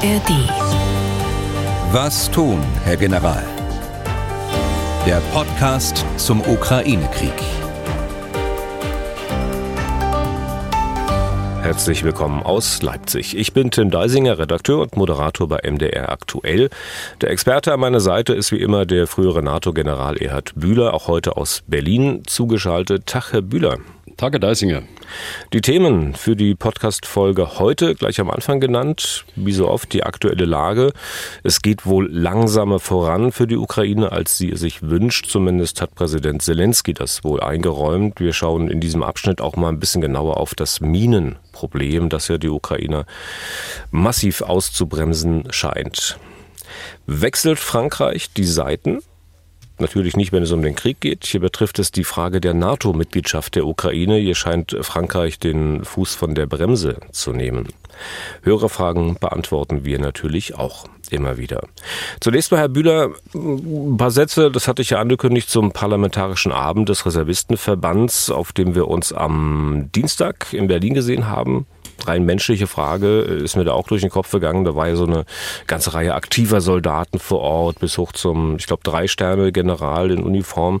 ARD. Was tun, Herr General? Der Podcast zum Ukraine-Krieg. Herzlich willkommen aus Leipzig. Ich bin Tim Deisinger, Redakteur und Moderator bei MDR Aktuell. Der Experte an meiner Seite ist wie immer der frühere NATO-General Erhard Bühler, auch heute aus Berlin zugeschaltet. Tag, Herr Bühler. Tag, Herr Deisinger. Die Themen für die Podcast-Folge heute gleich am Anfang genannt. Wie so oft die aktuelle Lage. Es geht wohl langsamer voran für die Ukraine, als sie sich wünscht. Zumindest hat Präsident Zelensky das wohl eingeräumt. Wir schauen in diesem Abschnitt auch mal ein bisschen genauer auf das Minenproblem, das ja die Ukrainer massiv auszubremsen scheint. Wechselt Frankreich die Seiten? Natürlich nicht, wenn es um den Krieg geht. Hier betrifft es die Frage der NATO-Mitgliedschaft der Ukraine. Hier scheint Frankreich den Fuß von der Bremse zu nehmen. Hörerfragen beantworten wir natürlich auch immer wieder. Zunächst mal, Herr Bühler, ein paar Sätze, das hatte ich ja angekündigt, zum Parlamentarischen Abend des Reservistenverbands, auf dem wir uns am Dienstag in Berlin gesehen haben rein menschliche Frage ist mir da auch durch den Kopf gegangen. Da war ja so eine ganze Reihe aktiver Soldaten vor Ort, bis hoch zum, ich glaube, drei Sterne General in Uniform.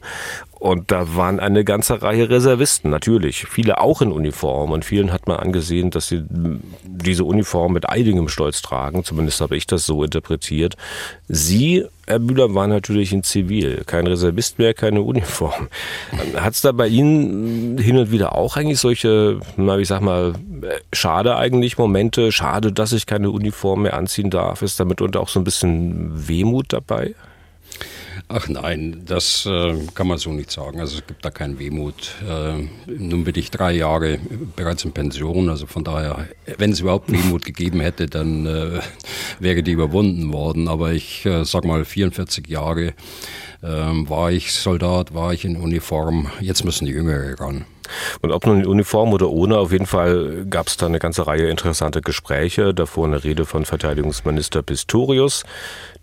Und da waren eine ganze Reihe Reservisten, natürlich. Viele auch in Uniform. Und vielen hat man angesehen, dass sie diese Uniform mit einigem Stolz tragen. Zumindest habe ich das so interpretiert. Sie, Herr Bühler, waren natürlich in Zivil. Kein Reservist mehr, keine Uniform. Hat es da bei Ihnen hin und wieder auch eigentlich solche, na, ich sag mal, schade eigentlich Momente? Schade, dass ich keine Uniform mehr anziehen darf. Ist damit und auch so ein bisschen Wehmut dabei? Ach nein, das äh, kann man so nicht sagen. Also es gibt da keinen Wehmut. Äh, nun bin ich drei Jahre bereits in Pension, also von daher, wenn es überhaupt Wehmut gegeben hätte, dann äh, wäre die überwunden worden. Aber ich äh, sag mal, 44 Jahre ähm, war ich Soldat, war ich in Uniform. Jetzt müssen die Jüngere ran. Und ob nun in Uniform oder ohne, auf jeden Fall gab es da eine ganze Reihe interessanter Gespräche. Davor eine Rede von Verteidigungsminister Pistorius.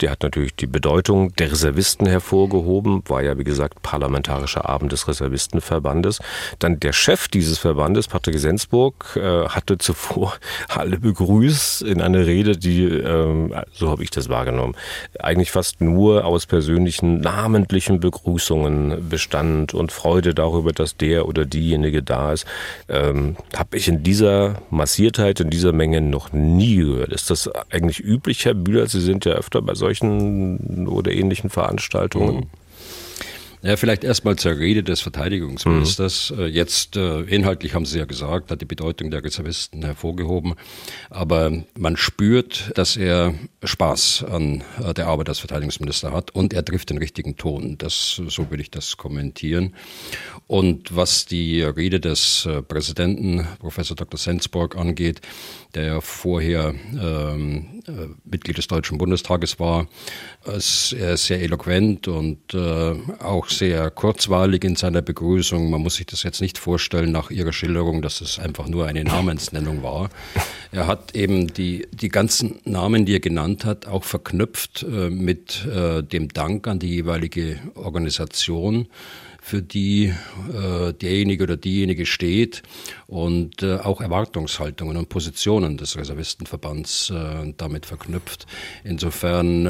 Der hat natürlich die Bedeutung der Reservisten hervorgehoben, war ja wie gesagt parlamentarischer Abend des Reservistenverbandes. Dann der Chef dieses Verbandes, Patrick Sensburg, äh, hatte zuvor alle begrüßt in einer Rede, die, ähm, so habe ich das wahrgenommen, eigentlich fast nur aus persönlichen, namentlichen Begrüßungen bestand und Freude darüber, dass der oder die diejenige da ist, ähm, habe ich in dieser Massiertheit, in dieser Menge noch nie gehört. Ist das eigentlich üblich, Herr Bühler? Sie sind ja öfter bei solchen oder ähnlichen Veranstaltungen. Mhm. Ja, vielleicht erstmal zur Rede des Verteidigungsministers. Mhm. Jetzt äh, inhaltlich haben Sie ja gesagt, hat die Bedeutung der Reservisten hervorgehoben. Aber man spürt, dass er Spaß an äh, der Arbeit als Verteidigungsminister hat und er trifft den richtigen Ton. Das, so würde ich das kommentieren. Und was die Rede des äh, Präsidenten, Professor Dr. Sensburg, angeht, der vorher ähm, äh, Mitglied des Deutschen Bundestages war. Er ist sehr eloquent und äh, auch sehr kurzweilig in seiner Begrüßung. Man muss sich das jetzt nicht vorstellen nach Ihrer Schilderung, dass es einfach nur eine Namensnennung war. Er hat eben die, die ganzen Namen, die er genannt hat, auch verknüpft äh, mit äh, dem Dank an die jeweilige Organisation für die äh, derjenige oder diejenige steht und äh, auch Erwartungshaltungen und Positionen des Reservistenverbands äh, damit verknüpft. Insofern äh,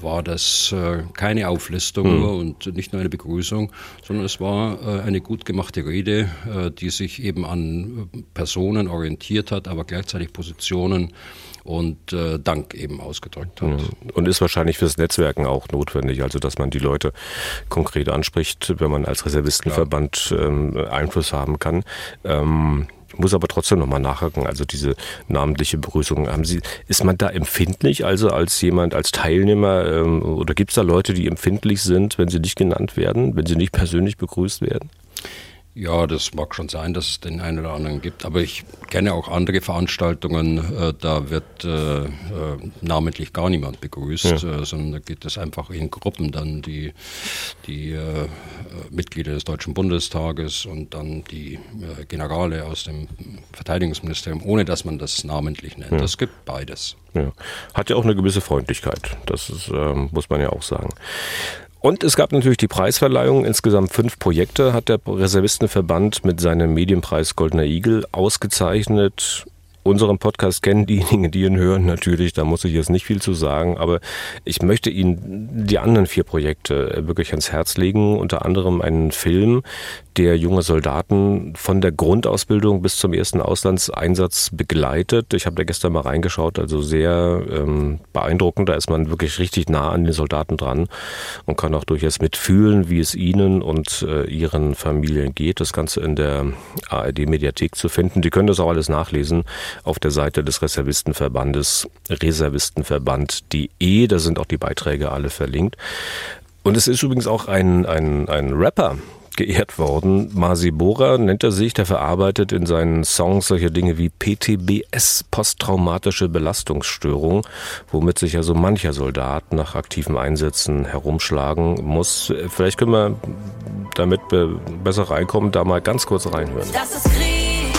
war das äh, keine Auflistung mhm. und nicht nur eine Begrüßung, sondern es war äh, eine gut gemachte Rede, die sich eben an Personen orientiert hat, aber gleichzeitig Positionen und äh, Dank eben ausgedrückt hat. Mhm. Und ist wahrscheinlich fürs Netzwerken auch notwendig, also dass man die Leute konkret anspricht, wenn man als Reservistenverband ähm, Einfluss haben kann. Ähm, ich muss aber trotzdem nochmal nachhaken, also diese namentliche Begrüßung, haben Sie, ist man da empfindlich, also als jemand, als Teilnehmer, ähm, oder gibt es da Leute, die empfindlich sind, wenn sie nicht genannt werden, wenn sie nicht persönlich begrüßt werden? Ja, das mag schon sein, dass es den einen oder anderen gibt, aber ich kenne auch andere Veranstaltungen, äh, da wird äh, äh, namentlich gar niemand begrüßt, ja. äh, sondern da geht es einfach in Gruppen dann die, die äh, Mitglieder des Deutschen Bundestages und dann die äh, Generale aus dem Verteidigungsministerium, ohne dass man das namentlich nennt. Es ja. gibt beides. Ja. Hat ja auch eine gewisse Freundlichkeit, das ist, ähm, muss man ja auch sagen. Und es gab natürlich die Preisverleihung. Insgesamt fünf Projekte hat der Reservistenverband mit seinem Medienpreis Goldener Igel ausgezeichnet. Unseren Podcast kennen, diejenigen, die ihn hören, natürlich, da muss ich jetzt nicht viel zu sagen, aber ich möchte Ihnen die anderen vier Projekte wirklich ans Herz legen, unter anderem einen Film, der junge Soldaten von der Grundausbildung bis zum ersten Auslandseinsatz begleitet. Ich habe da gestern mal reingeschaut, also sehr ähm, beeindruckend. Da ist man wirklich richtig nah an den Soldaten dran und kann auch durchaus mitfühlen, wie es ihnen und äh, ihren Familien geht. Das Ganze in der ARD-Mediathek zu finden. Die können das auch alles nachlesen auf der Seite des Reservistenverbandes reservistenverband.de. Da sind auch die Beiträge alle verlinkt. Und es ist übrigens auch ein, ein, ein Rapper, geehrt worden. Masi Bora nennt er sich, der verarbeitet in seinen Songs solche Dinge wie PTBS, posttraumatische Belastungsstörung, womit sich ja so mancher Soldat nach aktiven Einsätzen herumschlagen muss. Vielleicht können wir, damit wir besser reinkommen, da mal ganz kurz reinhören. Das ist Krieg,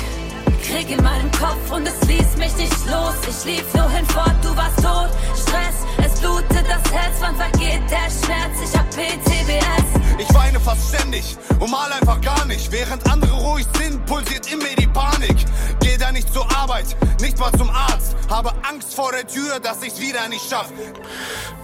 Krieg in meinem Kopf und es ließ mich nicht los. Ich lief nur hinfort, du warst tot. Stress, es blutet das Herz, wann vergeht der Schmerz? Ich hab PTBS. Ich weine fast ständig und mal einfach gar nicht. Während andere ruhig sind, pulsiert in mir die Panik. Da nicht zur Arbeit, nicht mal zum Arzt. Habe Angst vor der Tür, dass ich's wieder nicht schaff.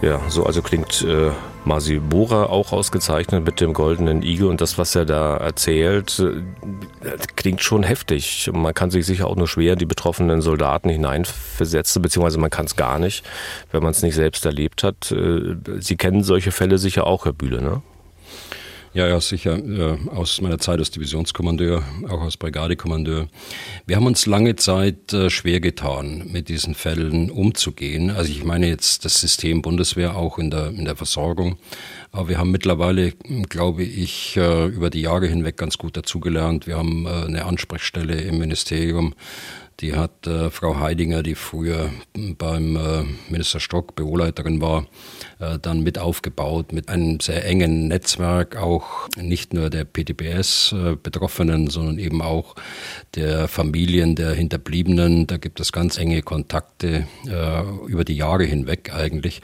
Ja, so also klingt äh, Masi Bora auch ausgezeichnet mit dem goldenen Igel und das, was er da erzählt, äh, klingt schon heftig. Man kann sich sicher auch nur schwer in die betroffenen Soldaten hineinversetzen, beziehungsweise man kann es gar nicht, wenn man es nicht selbst erlebt hat. Äh, Sie kennen solche Fälle sicher auch, Herr Bühle, ne? Ja, ja, sicher. aus meiner Zeit als Divisionskommandeur, auch als Brigadekommandeur. Wir haben uns lange Zeit äh, schwer getan, mit diesen Fällen umzugehen. Also ich meine jetzt das System Bundeswehr auch in der, in der Versorgung. Aber wir haben mittlerweile, glaube ich, äh, über die Jahre hinweg ganz gut dazugelernt. Wir haben äh, eine Ansprechstelle im Ministerium, die hat äh, Frau Heidinger, die früher beim äh, Minister Stock Büroleiterin war, äh, dann mit aufgebaut, mit einem sehr engen Netzwerk, auch nicht nur der PTBS-Betroffenen, äh, sondern eben auch der Familien der Hinterbliebenen. Da gibt es ganz enge Kontakte äh, über die Jahre hinweg eigentlich.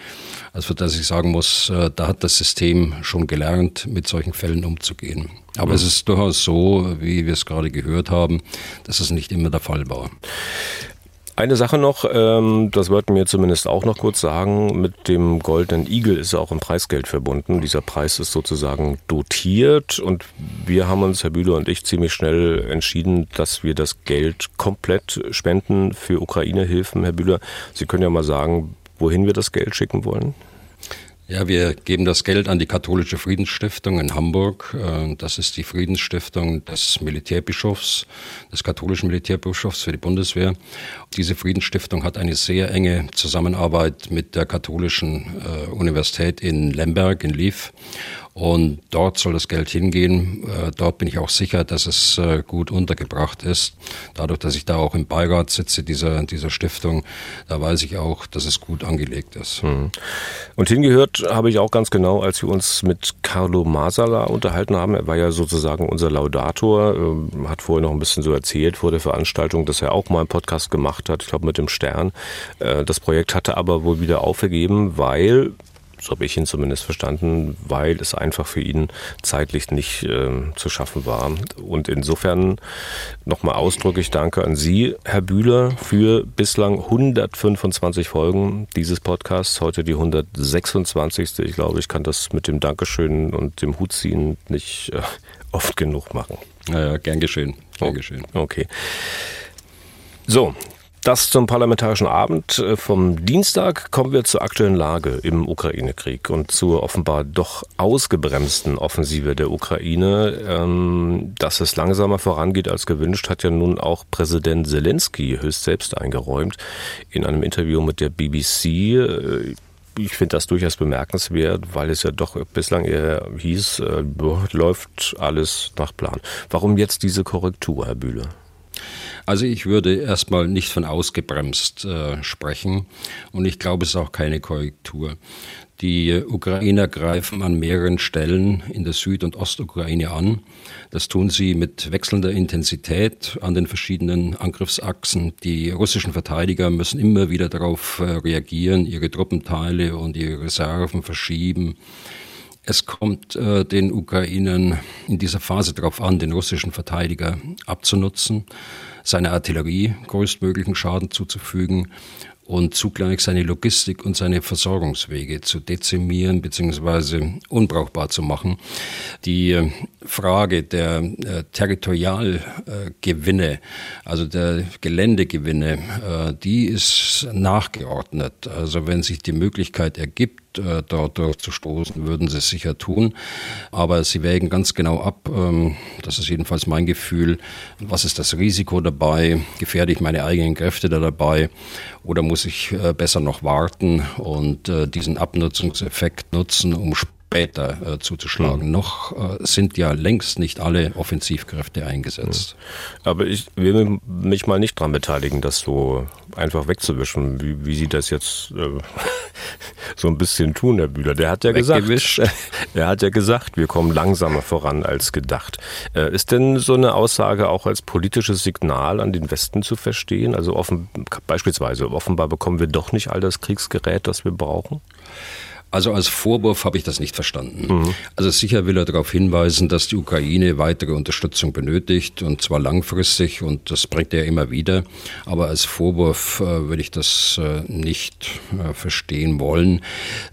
Also dass ich sagen muss, äh, da hat das System schon gelernt, mit solchen Fällen umzugehen. Aber mhm. es ist durchaus so, wie wir es gerade gehört haben, dass es nicht immer der Fall war. Eine Sache noch, ähm, das wollten wir zumindest auch noch kurz sagen, mit dem Goldenen Igel ist auch ein Preisgeld verbunden. Dieser Preis ist sozusagen dotiert und wir haben uns, Herr Bühler und ich, ziemlich schnell entschieden, dass wir das Geld komplett spenden für Ukraine-Hilfen. Herr Bühler, Sie können ja mal sagen, wohin wir das Geld schicken wollen. Ja, wir geben das Geld an die Katholische Friedensstiftung in Hamburg. Äh, das ist die Friedensstiftung des Militärbischofs, des katholischen Militärbischofs für die Bundeswehr. Diese Friedensstiftung hat eine sehr enge Zusammenarbeit mit der katholischen äh, Universität in Lemberg, in Lviv. Und dort soll das Geld hingehen. Äh, dort bin ich auch sicher, dass es äh, gut untergebracht ist. Dadurch, dass ich da auch im Beirat sitze dieser, dieser Stiftung, da weiß ich auch, dass es gut angelegt ist. Mhm. Und hingehört habe ich auch ganz genau, als wir uns mit Carlo Masala unterhalten haben. Er war ja sozusagen unser Laudator, ähm, hat vorher noch ein bisschen so erzählt vor der Veranstaltung, dass er auch mal einen Podcast gemacht hat, ich glaube mit dem Stern. Äh, das Projekt hatte aber wohl wieder aufgegeben, weil so habe ich ihn zumindest verstanden, weil es einfach für ihn zeitlich nicht äh, zu schaffen war. Und insofern nochmal ausdrücklich Danke an Sie, Herr Bühler, für bislang 125 Folgen dieses Podcasts. Heute die 126. Ich glaube, ich kann das mit dem Dankeschön und dem Hutziehen nicht äh, oft genug machen. Ja, ja, gern geschehen. Gern oh, geschehen. Okay. So, das zum Parlamentarischen Abend äh, vom Dienstag kommen wir zur aktuellen Lage im Ukraine-Krieg und zur offenbar doch ausgebremsten Offensive der Ukraine. Ähm, dass es langsamer vorangeht als gewünscht, hat ja nun auch Präsident Zelensky höchst selbst eingeräumt in einem Interview mit der BBC. Äh, ich finde das durchaus bemerkenswert, weil es ja doch bislang eher hieß, äh, läuft alles nach Plan. Warum jetzt diese Korrektur, Herr Bühle? Also ich würde erstmal nicht von ausgebremst äh, sprechen und ich glaube, es ist auch keine Korrektur. Die Ukrainer greifen an mehreren Stellen in der Süd- und Ostukraine an. Das tun sie mit wechselnder Intensität an den verschiedenen Angriffsachsen. Die russischen Verteidiger müssen immer wieder darauf äh, reagieren, ihre Truppenteile und ihre Reserven verschieben. Es kommt äh, den Ukrainern in dieser Phase darauf an, den russischen Verteidiger abzunutzen. seiner Artillerie größtmöglichen Schaden zuzufügen und zugleich seine Logistik und seine Versorgungswege zu dezimieren bzw. unbrauchbar zu machen. Die äh, Frage der äh, Territorialgewinne, also der Geländegewinne, äh, die ist nachgeordnet. Also wenn sich die Möglichkeit ergibt, äh, dort durchzustoßen, würden sie es sicher tun. Aber sie wägen ganz genau ab, ähm, das ist jedenfalls mein Gefühl, was ist das Risiko dabei, gefährde ich meine eigenen Kräfte da dabei? Oder muss ich äh, besser noch warten und äh, diesen Abnutzungseffekt nutzen, um später äh, zuzuschlagen. Mhm. Noch äh, sind ja längst nicht alle Offensivkräfte eingesetzt. Mhm. Aber ich will mich mal nicht daran beteiligen, das so einfach wegzuwischen, wie, wie Sie das jetzt äh, so ein bisschen tun, Herr Bühler. Der hat ja gesagt, er hat ja gesagt, wir kommen langsamer voran als gedacht. Äh, ist denn so eine Aussage auch als politisches Signal an den Westen zu verstehen? Also offen, beispielsweise offenbar bekommen wir doch nicht all das Kriegsgerät, das wir brauchen? Also als Vorwurf habe ich das nicht verstanden. Mhm. Also sicher will er darauf hinweisen, dass die Ukraine weitere Unterstützung benötigt und zwar langfristig und das bringt er immer wieder. Aber als Vorwurf äh, würde ich das äh, nicht äh, verstehen wollen.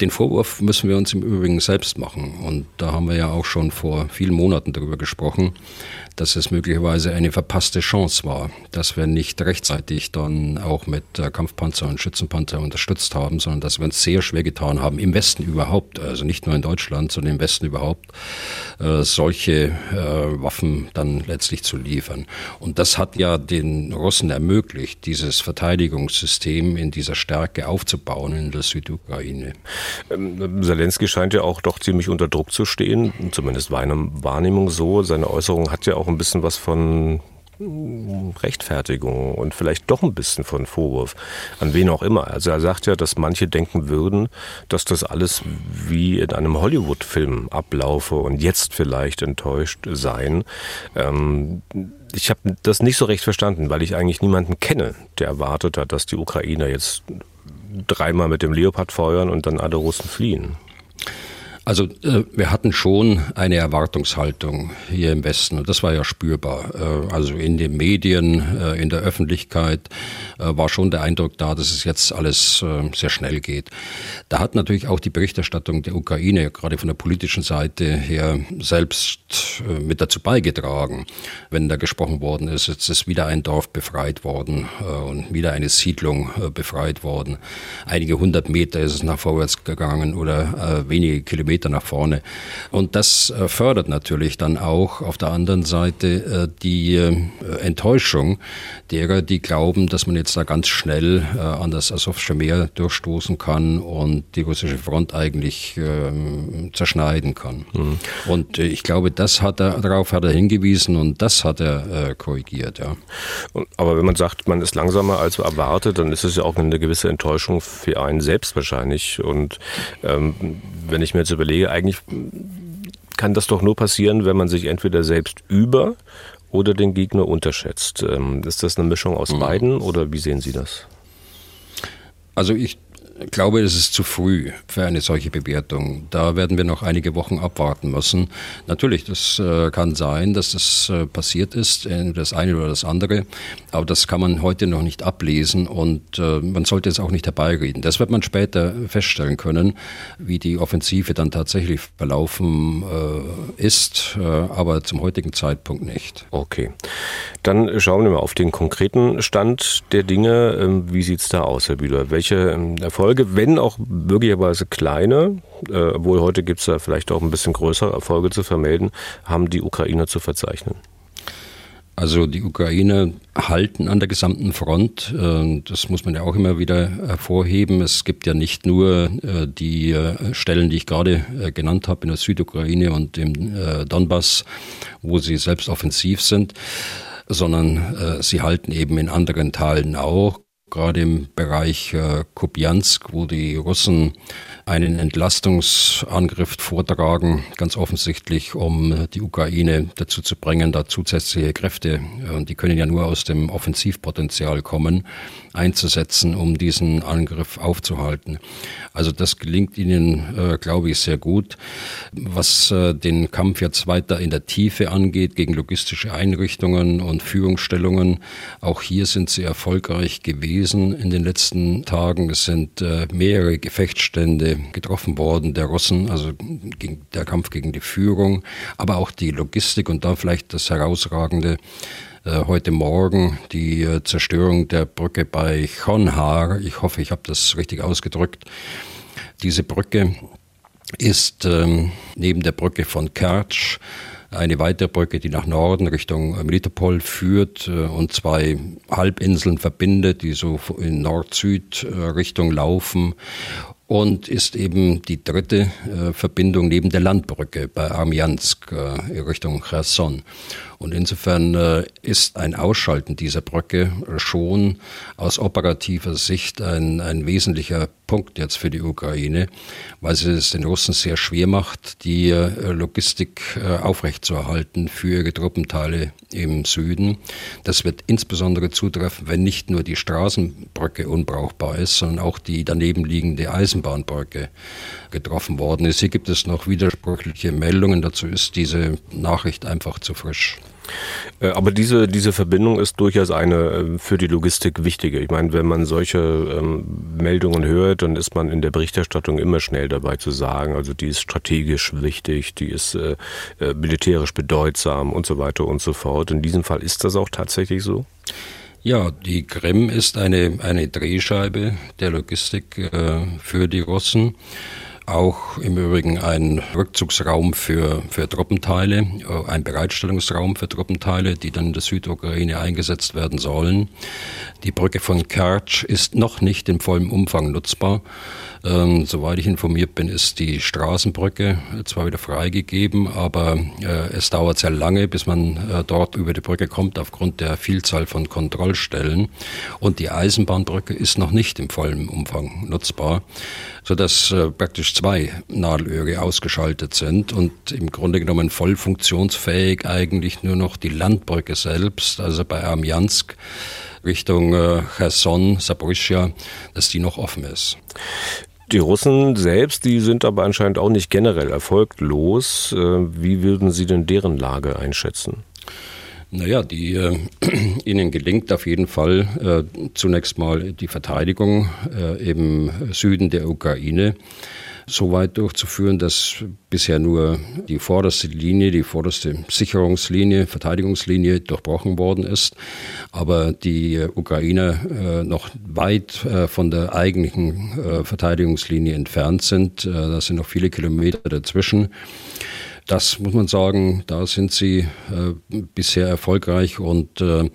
Den Vorwurf müssen wir uns im Übrigen selbst machen und da haben wir ja auch schon vor vielen Monaten darüber gesprochen, dass es möglicherweise eine verpasste Chance war, dass wir nicht rechtzeitig dann auch mit Kampfpanzer und Schützenpanzer unterstützt haben, sondern dass wir uns sehr schwer getan haben, im Westen überhaupt, also nicht nur in Deutschland, sondern im Westen überhaupt, äh, solche äh, Waffen dann letztlich zu liefern. Und das hat ja den Russen ermöglicht, dieses Verteidigungssystem in dieser Stärke aufzubauen in der Südukraine. Ähm, Zelensky scheint ja auch doch ziemlich unter Druck zu stehen, zumindest meiner Wahrnehmung so. Seine Äußerung hat ja auch ein bisschen was von Rechtfertigung und vielleicht doch ein bisschen von Vorwurf, an wen auch immer. Also er sagt ja, dass manche denken würden, dass das alles wie in einem Hollywood-Film ablaufe und jetzt vielleicht enttäuscht seien. Ähm, ich habe das nicht so recht verstanden, weil ich eigentlich niemanden kenne, der erwartet hat, dass die Ukrainer jetzt dreimal mit dem Leopard feuern und dann alle Russen fliehen. Also äh, wir hatten schon eine Erwartungshaltung hier im Westen und das war ja spürbar. Äh, also in den Medien, äh, in der Öffentlichkeit äh, war schon der Eindruck da, dass es jetzt alles äh, sehr schnell geht. Da hat natürlich auch die Berichterstattung der Ukraine gerade von der politischen Seite her selbst äh, mit dazu beigetragen, wenn da gesprochen worden ist, jetzt ist wieder ein Dorf befreit worden und wieder eine Siedlung befreit worden. Einige hundert Meter ist es nach vorwärts gegangen oder wenige Kilometer Meter nach vorne. Und das äh, fördert natürlich dann auch auf der anderen Seite äh, die äh, Enttäuschung derer, die glauben, dass man jetzt da ganz schnell an das Asowsche Meer durchstoßen kann und die russische Front eigentlich ähm, zerschneiden kann. Mhm. Und ich glaube, das hat er, darauf hat er hingewiesen und das hat er korrigiert, ja. Aber wenn man sagt, man ist langsamer als erwartet, dann ist es ja auch eine gewisse Enttäuschung für einen selbst wahrscheinlich. Und ähm, wenn ich mir jetzt überlege, eigentlich kann das doch nur passieren, wenn man sich entweder selbst über oder den Gegner unterschätzt. Ähm, ist das eine Mischung aus mhm. beiden oder wie sehen Sie das? Also ich ich glaube, es ist zu früh für eine solche Bewertung. Da werden wir noch einige Wochen abwarten müssen. Natürlich, das äh, kann sein, dass das äh, passiert ist, das eine oder das andere, aber das kann man heute noch nicht ablesen und äh, man sollte es auch nicht herbeireden. Das wird man später feststellen können, wie die Offensive dann tatsächlich verlaufen ist, aber zum heutigen Zeitpunkt nicht. Okay, dann schauen wir mal auf den konkreten Stand der Dinge. Ähm, wie sieht es da aus, Herr Bühler? Welche ähm, Erfolge Erfolge, wenn auch möglicherweise kleine, äh, obwohl heute gibt es da vielleicht auch ein bisschen größere Erfolge zu vermelden, haben die Ukrainer zu verzeichnen? Also die Ukrainer halten an der gesamten Front. Äh, das muss man ja auch immer wieder hervorheben. Es gibt ja nicht nur äh, die äh, Stellen, die ich gerade genannt habe, in der Südukraine und im Donbass, wo sie selbst offensiv sind, sondern sie halten eben in anderen Teilen auch gerade im Bereich äh, Kupiansk, wo die Russen einen Entlastungsangriff vortragen, ganz offensichtlich, um die Ukraine dazu zu bringen, da zusätzliche Kräfte, und die können ja nur aus dem Offensivpotenzial kommen, einzusetzen, um diesen Angriff aufzuhalten. Also das gelingt ihnen, äh, glaube ich, sehr gut. Was äh, den Kampf jetzt weiter in der Tiefe angeht, gegen logistische Einrichtungen und Führungsstellungen, auch hier sind sie erfolgreich gewesen in den letzten Tagen. Es sind äh, mehrere Gefechtsstände getroffen worden der Russen, also der Kampf gegen die Führung, aber auch die Logistik und da vielleicht das herausragende äh, heute Morgen die äh, Zerstörung der Brücke bei Chonhar. Ich hoffe, ich habe das richtig ausgedrückt. Diese Brücke ist ähm, neben der Brücke von Kertsch eine weitere Brücke, die nach Norden Richtung Melitopol führt äh, und zwei Halbinseln verbindet, die so in Nord-Süd-Richtung laufen und ist eben die dritte äh, Verbindung neben der Landbrücke bei Armiansk äh, Richtung Cherson. Und insofern äh, ist ein Ausschalten dieser Brücke schon aus operativer Sicht ein, ein wesentlicher Punkt jetzt für die Ukraine, weil sie es den Russen sehr schwer macht, die äh, Logistik äh, aufrechtzuerhalten für ihre Truppenteile im Süden. Das wird insbesondere zutreffen, wenn nicht nur die Straßenbrücke unbrauchbar ist, sondern auch die daneben liegende Eisenbahnbrücke getroffen worden ist. Hier gibt es noch widersprüchliche Meldungen. Dazu ist diese Nachricht einfach zu frisch. Äh, aber diese, diese Verbindung ist durchaus eine äh, für die Logistik wichtige. Ich meine, wenn man solche ähm, Meldungen hört, dann ist man in der Berichterstattung immer schnell dabei zu sagen, also die ist strategisch wichtig, die ist äh, äh, militärisch bedeutsam und so weiter und so fort. In diesem Fall ist das auch tatsächlich so? Ja, die Krim ist eine, eine Drehscheibe der Logistik äh, für die Russen auch im Übrigen ein Rückzugsraum für, für Truppenteile, äh, ein Bereitstellungsraum für Truppenteile, die dann in der Südukraine eingesetzt werden sollen. Die Brücke von Kertsch ist noch nicht in vollem Umfang nutzbar. Ähm, soweit ich informiert bin, ist die Straßenbrücke zwar wieder freigegeben, aber äh, es dauert sehr lange, bis man äh, dort über die Brücke kommt, aufgrund der Vielzahl von Kontrollstellen. Und die Eisenbahnbrücke ist noch nicht im vollen Umfang nutzbar, sodass äh, praktisch zwei Nadelöhre ausgeschaltet sind und im Grunde genommen voll funktionsfähig eigentlich nur noch die Landbrücke selbst, also bei Armjansk Richtung äh, Cherson, Saporischia, dass die noch offen ist. Die Russen selbst, die sind aber anscheinend auch nicht generell erfolglos. Äh, wie würden Sie denn deren Lage einschätzen? Naja, die, äh, ihnen gelingt auf jeden Fall äh, zunächst mal die Verteidigung äh, im Süden der Ukraine so weit durchzuführen, dass bisher nur die vorderste Linie, die vorderste Sicherungslinie, Verteidigungslinie durchbrochen worden ist, aber die Ukrainer äh, noch weit äh, von der eigentlichen äh, Verteidigungslinie entfernt sind. Äh, da sind noch viele Kilometer dazwischen. Das muss man sagen, da sind sie äh, bisher erfolgreich und äh,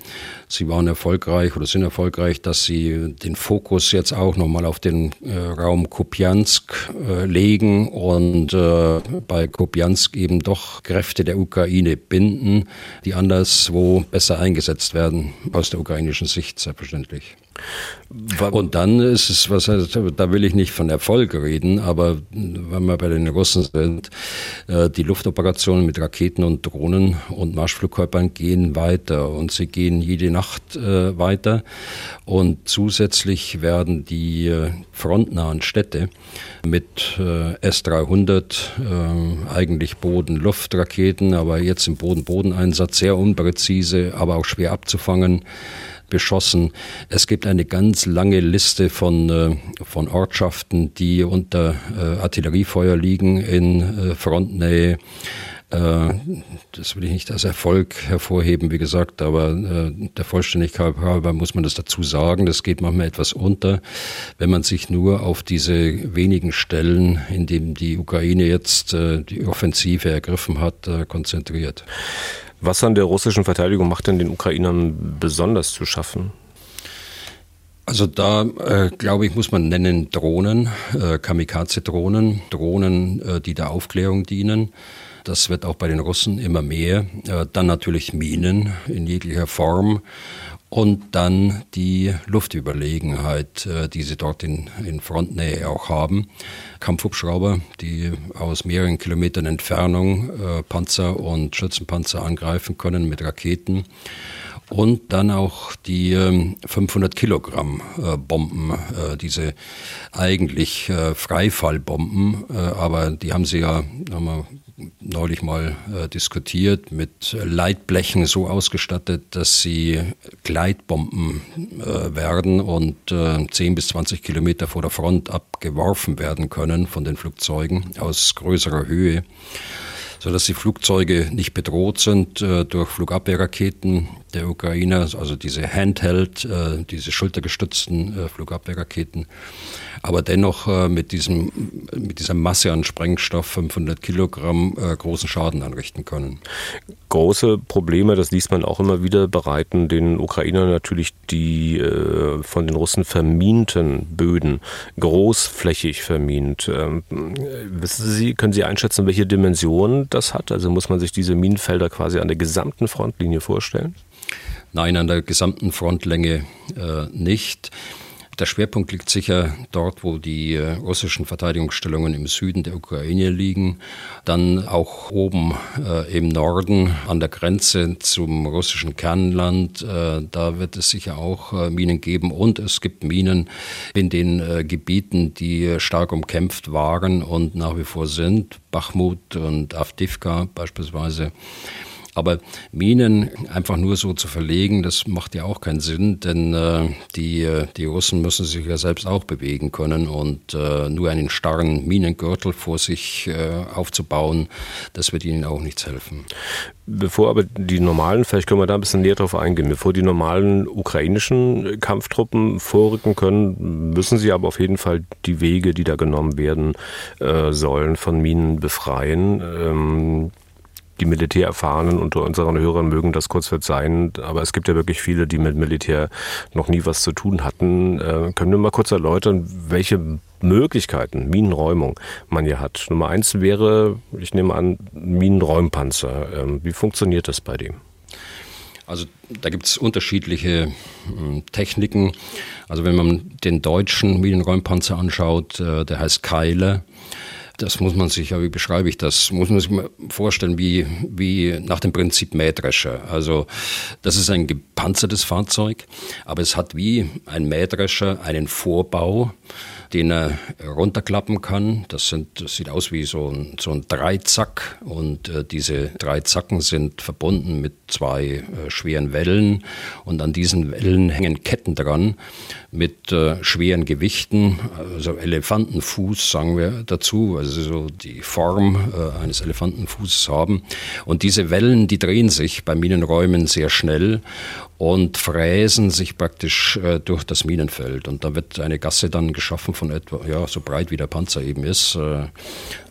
sie waren erfolgreich oder sind erfolgreich, dass sie den Fokus jetzt auch nochmal auf den äh, Raum Kupiansk äh, legen und äh, bei Kupiansk eben doch Kräfte der Ukraine binden, die anderswo besser eingesetzt werden, aus der ukrainischen Sicht selbstverständlich. Und dann ist es, was da will ich nicht von Erfolg reden, aber wenn wir bei den Russen sind, äh, die Luftoperationen mit Raketen und Drohnen und Marschflugkörpern gehen weiter und sie gehen jede Nacht äh, weiter. Und zusätzlich werden die äh, frontnahen Städte mit S-300, eigentlich Boden-Luft-Raketen, aber jetzt im Boden-Boden-Einsatz sehr unpräzise, aber auch schwer abzufangen, beschossen. Es gibt eine ganz lange Liste von, äh, von Ortschaften, die unter äh, Artilleriefeuer liegen in äh, Frontnähe. Das will ich nicht als Erfolg hervorheben, wie gesagt, aber der Vollständigkeit halber muss man das dazu sagen. Das geht manchmal etwas unter, wenn man sich nur auf diese wenigen Stellen, in denen die Ukraine jetzt die Offensive ergriffen hat, konzentriert. Was an der russischen Verteidigung macht denn den Ukrainern besonders zu schaffen? Also da, äh, glaube ich, muss man nennen Drohnen, äh, Kamikaze-Drohnen, Drohnen, äh, die der Aufklärung dienen. Das wird auch bei den Russen immer mehr. Äh, dann natürlich Minen in jeglicher Form und dann die Luftüberlegenheit, äh, die sie dort in, in Frontnähe auch haben. Kampfhubschrauber, die aus mehreren Kilometern Entfernung äh, Panzer und Schützenpanzer angreifen können mit Raketen und dann auch die 500 ähm, Kilogramm äh, Bomben, äh, diese eigentlich Freifallbomben, aber die haben sie ja haben neulich mal diskutiert, mit Leitblechen so ausgestattet, dass sie Gleitbomben werden und 10 bis 20 Kilometer vor der Front abgeworfen werden können von den Flugzeugen aus größerer Höhe sodass die Flugzeuge nicht bedroht sind äh, durch Flugabwehrraketen der Ukrainer, also diese Handheld, äh, diese schultergestützten äh, Flugabwehrraketen, aber dennoch äh, mit, diesem, mit dieser Masse an Sprengstoff, 500 Kilogramm, äh, großen Schaden anrichten können. Große Probleme, das liest man auch immer wieder, bereiten den Ukrainern natürlich die äh, von den Russen verminten Böden, großflächig vermint. Ähm, wissen Sie, können Sie einschätzen, welche Dimension das hat? Also muss man sich diese Minenfelder quasi an der gesamten Frontlinie vorstellen? Nein, an der gesamten Frontlänge äh, nicht. Der Schwerpunkt liegt sicher dort, wo die äh, russischen Verteidigungsstellungen im Süden der Ukraine liegen. Dann auch oben äh, im Norden an der Grenze zum russischen Kernland. Äh, da wird es sicher auch äh, Minen geben. Und es gibt Minen in den äh, Gebieten, die stark umkämpft waren und nach wie vor sind. Bachmut und Avdivka beispielsweise. Aber Minen einfach nur so zu verlegen, das macht ja auch keinen Sinn, denn äh, die, äh, die Russen müssen sich ja selbst auch bewegen können und äh, nur einen starren Minengürtel vor sich äh, aufzubauen, das wird ihnen auch nichts helfen. Bevor aber die normalen, vielleicht können wir da ein bisschen näher drauf eingehen, bevor die normalen ukrainischen Kampftruppen vorrücken können, müssen sie aber auf jeden Fall die Wege, die da genommen werden äh, sollen, von Minen befreien. Ähm, die Militärerfahrenen unter unseren Hörern mögen das kurz verzeihen, aber es gibt ja wirklich viele, die mit Militär noch nie was zu tun hatten. Äh, können wir mal kurz erläutern, welche Möglichkeiten, Minenräumung man hier hat? Nummer eins wäre, ich nehme an, Minenräumpanzer. Ähm, wie funktioniert das bei dem? Also da gibt es unterschiedliche äh, Techniken. Also wenn man den deutschen Minenräumpanzer anschaut, äh, der heißt Keile das muss man sich, ja, wie beschreibe ich das, muss man sich mal vorstellen, wie, wie nach dem Prinzip Mähdrescher. Also das ist ein gepanzertes Fahrzeug, aber es hat wie ein Mähdrescher einen Vorbau, den er runterklappen kann. Das, sind, das sieht aus wie so ein, so ein Dreizack und äh, diese drei Zacken sind verbunden mit zwei äh, schweren Wellen und an diesen Wellen hängen Ketten dran mit äh, schweren Gewichten, also Elefantenfuß sagen wir dazu, also so die Form äh, eines Elefantenfußes haben. Und diese Wellen, die drehen sich bei Minenräumen sehr schnell und fräsen sich praktisch äh, durch das Minenfeld. Und da wird eine Gasse dann geschaffen von etwa, ja, so breit wie der Panzer eben ist, äh,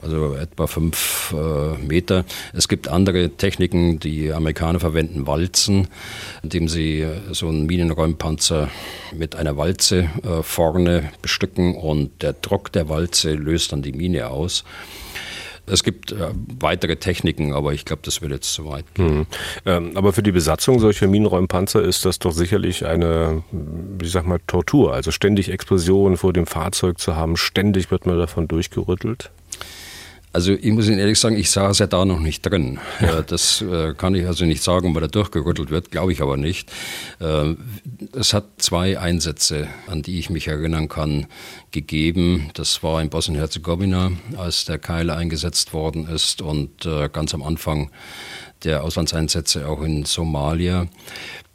also etwa fünf äh, Meter. Es gibt andere Techniken, die Amerikaner verwenden Walzen, indem sie äh, so einen Minenräumpanzer mit einer Walze äh, vorne bestücken und der Druck der Walze löst dann die Mine aus. Es gibt äh, weitere Techniken, aber ich glaube, das würde jetzt zu weit gehen. Mhm. Ähm, aber für die Besatzung solcher Minenräumpanzer ist das doch sicherlich eine, wie sag mal, Tortur. Also ständig Explosionen vor dem Fahrzeug zu haben, ständig wird man davon durchgerüttelt. Also ich muss Ihnen ehrlich sagen, ich saß ja da noch nicht drin. Das äh, kann ich also nicht sagen, weil er durchgerüttelt wird, glaube ich aber nicht. Äh, es hat zwei Einsätze, an die ich mich erinnern kann, gegeben. Das war in Bosnien-Herzegowina, als der Keil eingesetzt worden ist und äh, ganz am Anfang der Auslandseinsätze auch in Somalia.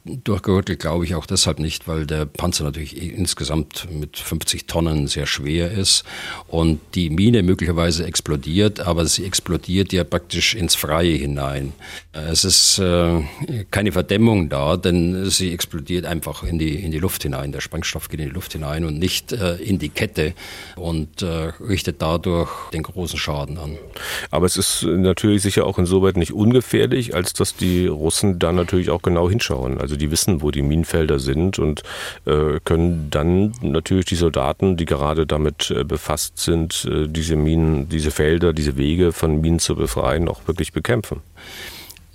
Durchgerüttelt glaube ich auch deshalb nicht, weil der Panzer natürlich insgesamt mit 50 Tonnen sehr schwer ist und die Mine möglicherweise explodiert, aber sie explodiert ja praktisch ins Freie hinein. Es ist äh, keine Verdämmung da, denn sie explodiert einfach in die, in die Luft hinein. Der Sprengstoff geht in die Luft hinein und nicht äh, in die Kette und äh, richtet dadurch den großen Schaden an. Aber es ist natürlich sicher auch insoweit nicht ungefährlich, als dass die Russen da natürlich auch genau hinschauen. Also also die wissen, wo die Minenfelder sind und äh, können dann natürlich die Soldaten, die gerade damit äh, befasst sind, äh, diese Minen, diese Felder, diese Wege von Minen zu befreien, auch wirklich bekämpfen.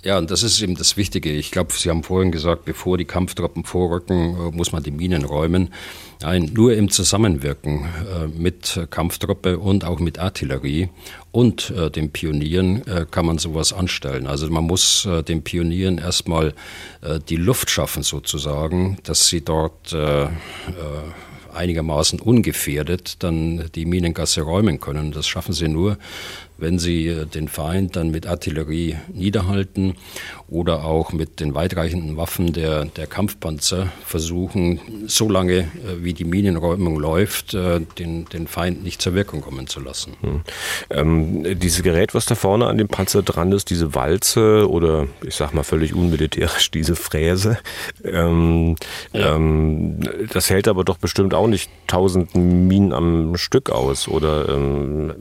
Ja, und das ist eben das Wichtige. Ich glaube, Sie haben vorhin gesagt, bevor die Kampftruppen vorrücken, äh, muss man die Minen räumen. Nein, nur im Zusammenwirken äh, mit Kampftruppe und auch mit Artillerie und äh, den Pionieren kann man sowas anstellen. Also man muss den Pionieren erstmal die Luft schaffen sozusagen, dass sie dort einigermaßen ungefährdet dann die Minengasse räumen können. Das schaffen sie nur, wenn sie äh, den Feind dann mit Artillerie niederhalten oder auch mit den weitreichenden Waffen der, der Kampfpanzer versuchen, so lange äh, wie die Minenräumung läuft, äh, den, den Feind nicht zur Wirkung kommen zu lassen. Hm. Ähm, dieses Gerät, was da vorne an dem Panzer dran ist, diese Walze oder ich sag mal völlig unmilitärisch, diese Fräse, ähm, ja. ähm, das hält aber doch bestimmt auch nicht tausend Minen am Stück aus oder ähm,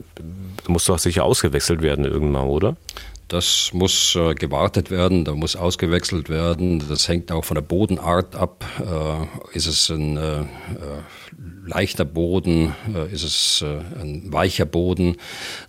muss doch sicher ausgewechselt werden irgendwann, oder? Das muss äh, gewartet werden, da muss ausgewechselt werden. Das hängt auch von der Bodenart ab. Äh, ist es ein äh, äh leichter Boden, äh, ist es äh, ein weicher Boden,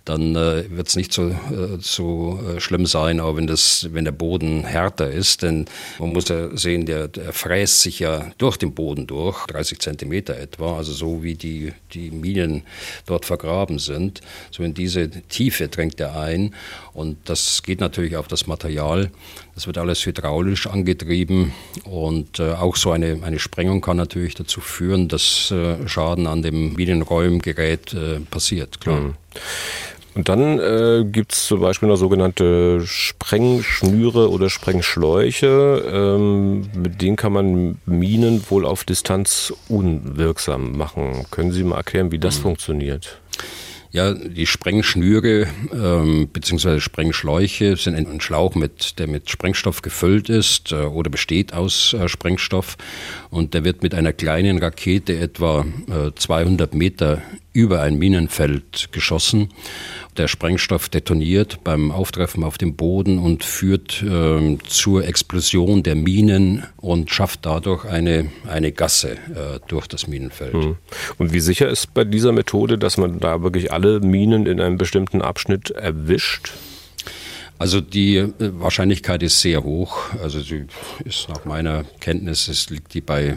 dann wird es nicht so, so schlimm sein, aber wenn, das, wenn der Boden härter ist, denn man muss ja sehen, der, der fräst sich ja durch den Boden durch, 30 Zentimeter etwa, also so wie die, die Minen dort vergraben sind. So in diese Tiefe drängt er ein und das geht natürlich auf das Material. Das wird alles hydraulisch angetrieben und äh, auch so eine, eine Sprengung kann natürlich dazu führen, dass äh, Schaden an dem Minenräumgerät äh, passiert, klar. Mhm. Und dann äh, gibt es zum Beispiel noch sogenannte Sprengschnüre oder Sprengschläuche. Ähm, mit denen kann man Minen wohl auf Distanz unwirksam machen. Können Sie mal erklären, wie das mhm. funktioniert? Ja, die Sprengschnüre ähm, bzw. Sprengschläuche sind ein Schlauch, mit, der mit Sprengstoff gefüllt ist äh, oder besteht aus äh, Sprengstoff und der wird mit einer kleinen Rakete etwa äh, 200 Meter über ein Minenfeld geschossen. Der Sprengstoff detoniert beim Auftreffen auf dem Boden und führt äh, zur Explosion der Minen und schafft dadurch eine, eine Gasse äh, durch das Minenfeld. Hm. Und wie sicher ist bei dieser Methode, dass man da wirklich alle Minen in einem bestimmten Abschnitt erwischt? Also die äh, Wahrscheinlichkeit ist sehr hoch. Also sie ist nach meiner Kenntnis, es liegt die bei äh,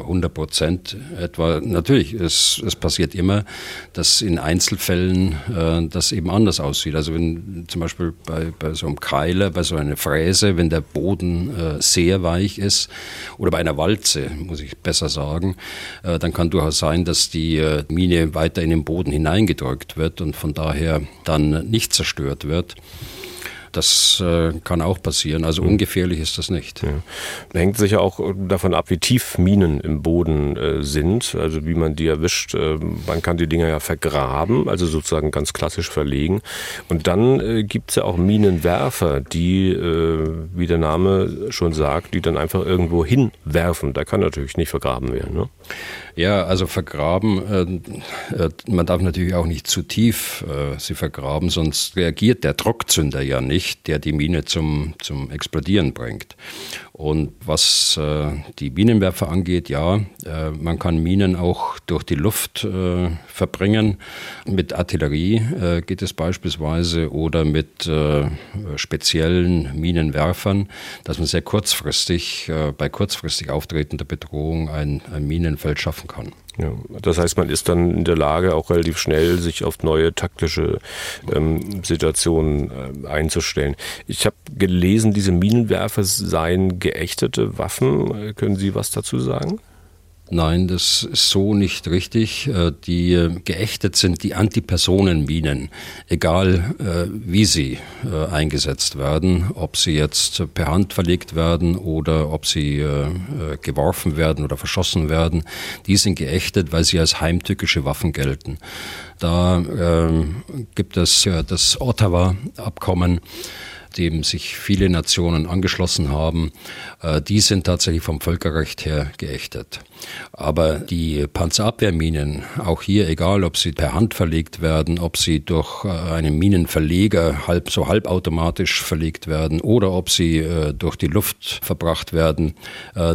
100 Prozent etwa. Natürlich, es, es passiert immer, dass in Einzelfällen äh, das eben anders aussieht. Also wenn zum Beispiel bei, bei so einem Keiler, bei so einer Fräse, wenn der Boden äh, sehr weich ist oder bei einer Walze, muss ich besser sagen, äh, dann kann durchaus sein, dass die äh, Mine weiter in den Boden hineingedrückt wird und von daher dann nicht zerstört wird. Das äh, kann auch passieren. Also mhm. ungefährlich ist das nicht. Ja. Hängt sicher auch davon ab, wie tief Minen im Boden äh, sind, also wie man die erwischt. Äh, man kann die Dinger ja vergraben, also sozusagen ganz klassisch verlegen. Und dann äh, gibt es ja auch Minenwerfer, die, äh, wie der Name schon sagt, die dann einfach irgendwo hinwerfen. Da kann natürlich nicht vergraben werden. Ne? Ja, also vergraben, äh, äh, man darf natürlich auch nicht zu tief äh, sie vergraben, sonst reagiert der Druckzünder ja nicht, der die Mine zum, zum Explodieren bringt. Und was äh, die Minenwerfer angeht, ja, äh, man kann Minen auch durch die Luft äh, verbringen. Mit Artillerie äh, geht es beispielsweise oder mit äh, speziellen Minenwerfern, dass man sehr kurzfristig, äh, bei kurzfristig auftretender Bedrohung ein, ein Minenfeld schaffen kann. Ja, das heißt, man ist dann in der Lage, auch relativ schnell sich auf neue taktische ähm, Situationen äh, einzustellen. Ich habe gelesen, diese Minenwerfer seien geächtete Waffen. Äh, können Sie was dazu sagen? Nein, das ist so nicht richtig. Äh, die äh, geächtet sind die Antipersonenminen, egal äh, wie sie eingesetzt werden, ob sie jetzt per Hand verlegt werden oder ob sie geworfen werden oder verschossen werden. Die sind geächtet, weil sie als heimtückische Waffen gelten. Da gibt es das Ottawa-Abkommen dem sich viele Nationen angeschlossen haben, äh, die sind tatsächlich vom Völkerrecht her geächtet. Aber die Panzerabwehrminen, auch hier, egal ob sie per Hand verlegt werden, ob sie durch äh, einen Minenverleger halb so halbautomatisch verlegt werden oder ob sie äh, durch die Luft verbracht werden,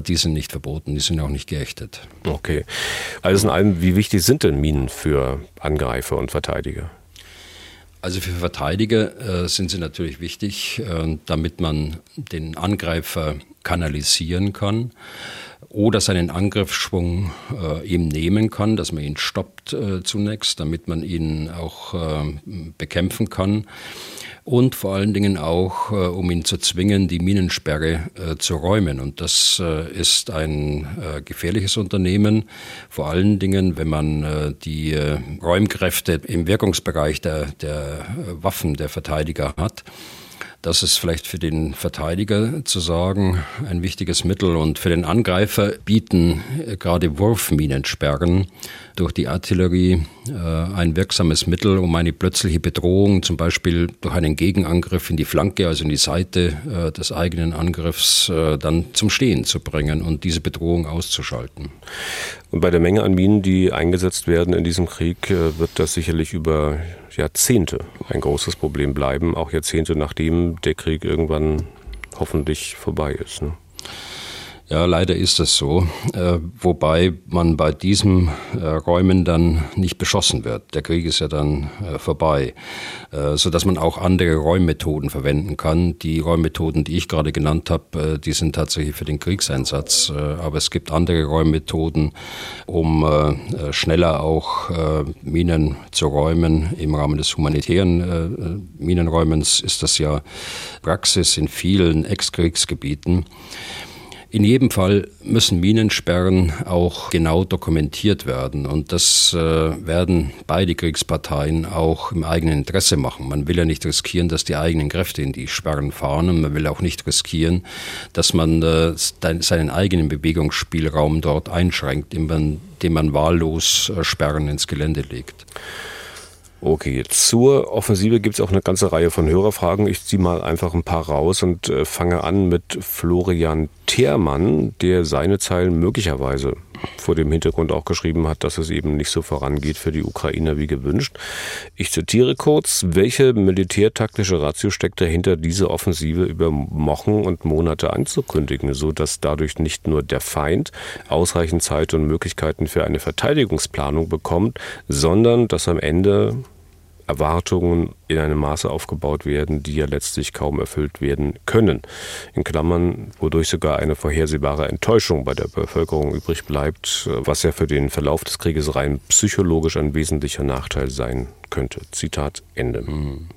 die sind nicht verboten, die sind auch nicht geächtet. Okay. Alles in allem, wie wichtig sind denn Minen für Angreifer und Verteidiger? Also für Verteidiger äh, sind sie natürlich wichtig, äh, damit man den Angreifer kanalisieren kann oder seinen Angriffsschwung äh, ihm nehmen kann, dass man ihn stoppt äh, zunächst, damit man ihn auch äh, bekämpfen kann und vor allen Dingen auch, äh, um ihn zu zwingen, die Minensperre äh, zu räumen. Und das äh, ist ein äh, gefährliches Unternehmen, vor allen Dingen, wenn man die Räumkräfte im Wirkungsbereich der, der Waffen der Verteidiger hat. Das ist vielleicht für den Verteidiger zu sagen ein wichtiges Mittel und für den Angreifer bieten gerade Wurfminensperren durch die Artillerie äh, ein wirksames Mittel, um eine plötzliche Bedrohung, zum Beispiel durch einen Gegenangriff in die Flanke, also in die Seite äh, des eigenen Angriffs, äh, dann zum Stehen zu bringen und diese Bedrohung auszuschalten. Und bei der Menge an Minen, die eingesetzt werden in diesem Krieg, äh, wird das sicherlich über Jahrzehnte ein großes Problem bleiben, auch Jahrzehnte nachdem der Krieg irgendwann hoffentlich vorbei ist. Ne? Ja, leider ist das so. Äh, wobei man bei diesen äh, Räumen dann nicht beschossen wird. Der Krieg ist ja dann äh, vorbei. Äh, so dass man auch andere Räummethoden verwenden kann. Die Räummethoden, die ich gerade genannt habe, äh, die sind tatsächlich für den Kriegseinsatz. Äh, aber es gibt andere Räummethoden, um schneller auch Minen zu räumen. Im Rahmen des humanitären Minenräumens ist das ja Praxis in vielen Ex-Kriegsgebieten. In jedem Fall müssen Minensperren auch genau dokumentiert werden. Und das äh, werden beide Kriegsparteien auch im eigenen Interesse machen. Man will ja nicht riskieren, dass die eigenen Kräfte in die Sperren fahren. Und man will auch nicht riskieren, dass man äh, seinen eigenen Bewegungsspielraum dort einschränkt, indem man, indem man wahllos äh, Sperren ins Gelände legt. Okay, zur Offensive gibt es auch eine ganze Reihe von Hörerfragen. Ich ziehe mal einfach ein paar raus und äh, fange an mit Florian Theermann, der seine Zeilen möglicherweise vor dem Hintergrund auch geschrieben hat, dass es eben nicht so vorangeht für die Ukrainer wie gewünscht. Ich zitiere kurz, welche militärtaktische Ratio steckt dahinter, diese Offensive über Wochen und Monate anzukündigen, so dass dadurch nicht nur der Feind ausreichend Zeit und Möglichkeiten für eine Verteidigungsplanung bekommt, sondern dass am Ende Erwartungen in einem Maße aufgebaut werden, die ja letztlich kaum erfüllt werden können. In Klammern, wodurch sogar eine vorhersehbare Enttäuschung bei der Bevölkerung übrig bleibt, was ja für den Verlauf des Krieges rein psychologisch ein wesentlicher Nachteil sein könnte. Zitat Ende. Mhm.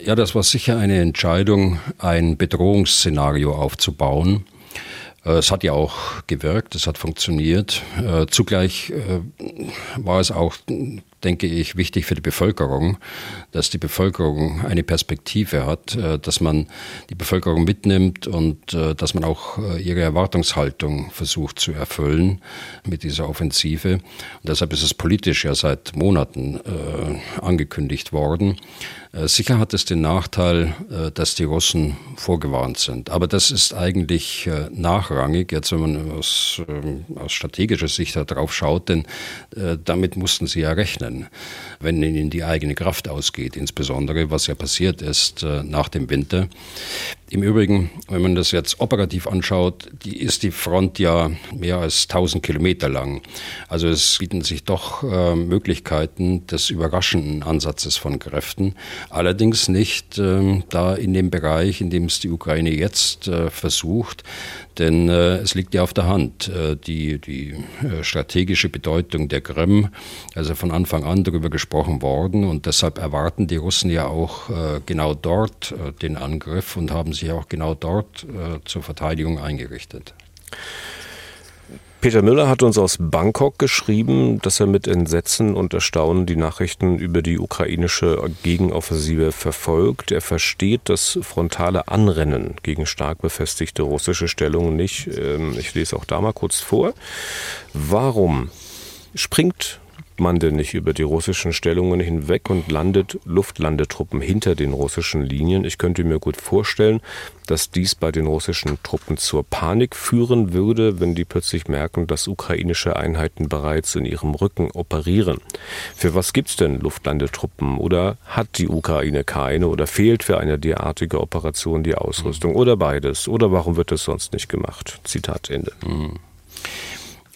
Ja, das war sicher eine Entscheidung, ein Bedrohungsszenario aufzubauen. Äh, es hat ja auch gewirkt, es hat funktioniert. Äh, zugleich äh, war es auch denke ich, wichtig für die Bevölkerung, dass die Bevölkerung eine Perspektive hat, äh, dass man die Bevölkerung mitnimmt und äh, dass man auch äh, ihre Erwartungshaltung versucht zu erfüllen mit dieser Offensive. Und deshalb ist es politisch ja seit Monaten angekündigt worden. Sicher hat es den Nachteil, dass die Russen vorgewarnt sind. Aber das ist eigentlich nachrangig, jetzt wenn man aus, ähm, aus strategischer Sicht darauf schaut, denn damit mussten sie ja rechnen wenn ihnen die eigene Kraft ausgeht, insbesondere was ja passiert ist äh, nach dem Winter. Im Übrigen, wenn man das jetzt operativ anschaut, die ist die Front ja mehr als 1000 Kilometer lang. Also es bieten sich doch äh, Möglichkeiten des überraschenden Ansatzes von Kräften. Allerdings nicht äh, da in dem Bereich, in dem es die Ukraine jetzt äh, versucht. Denn äh, es liegt ja auf der Hand, äh, die, die äh, strategische Bedeutung der Krim, also von Anfang an darüber gesprochen worden. Und deshalb erwarten die Russen ja auch genau dort den Angriff und haben sich sich auch genau dort äh, zur Verteidigung eingerichtet. Peter Müller hat uns aus Bangkok geschrieben, dass er mit Entsetzen und Erstaunen die Nachrichten über die ukrainische Gegenoffensive verfolgt. Er versteht das frontale Anrennen gegen stark befestigte russische Stellungen nicht. Ähm, ich lese auch da mal kurz vor. Warum springt man denn nicht über die russischen Stellungen hinweg und landet Luftlandetruppen hinter den russischen Linien? Ich könnte mir gut vorstellen, dass dies bei den russischen Truppen zur Panik führen würde, wenn die plötzlich merken, dass ukrainische Einheiten bereits in ihrem Rücken operieren. Für was gibt es denn Luftlandetruppen? Oder hat die Ukraine keine? Oder fehlt für eine derartige Operation die Ausrüstung? Oder beides? Oder warum wird das sonst nicht gemacht? Zitat Ende. Mhm.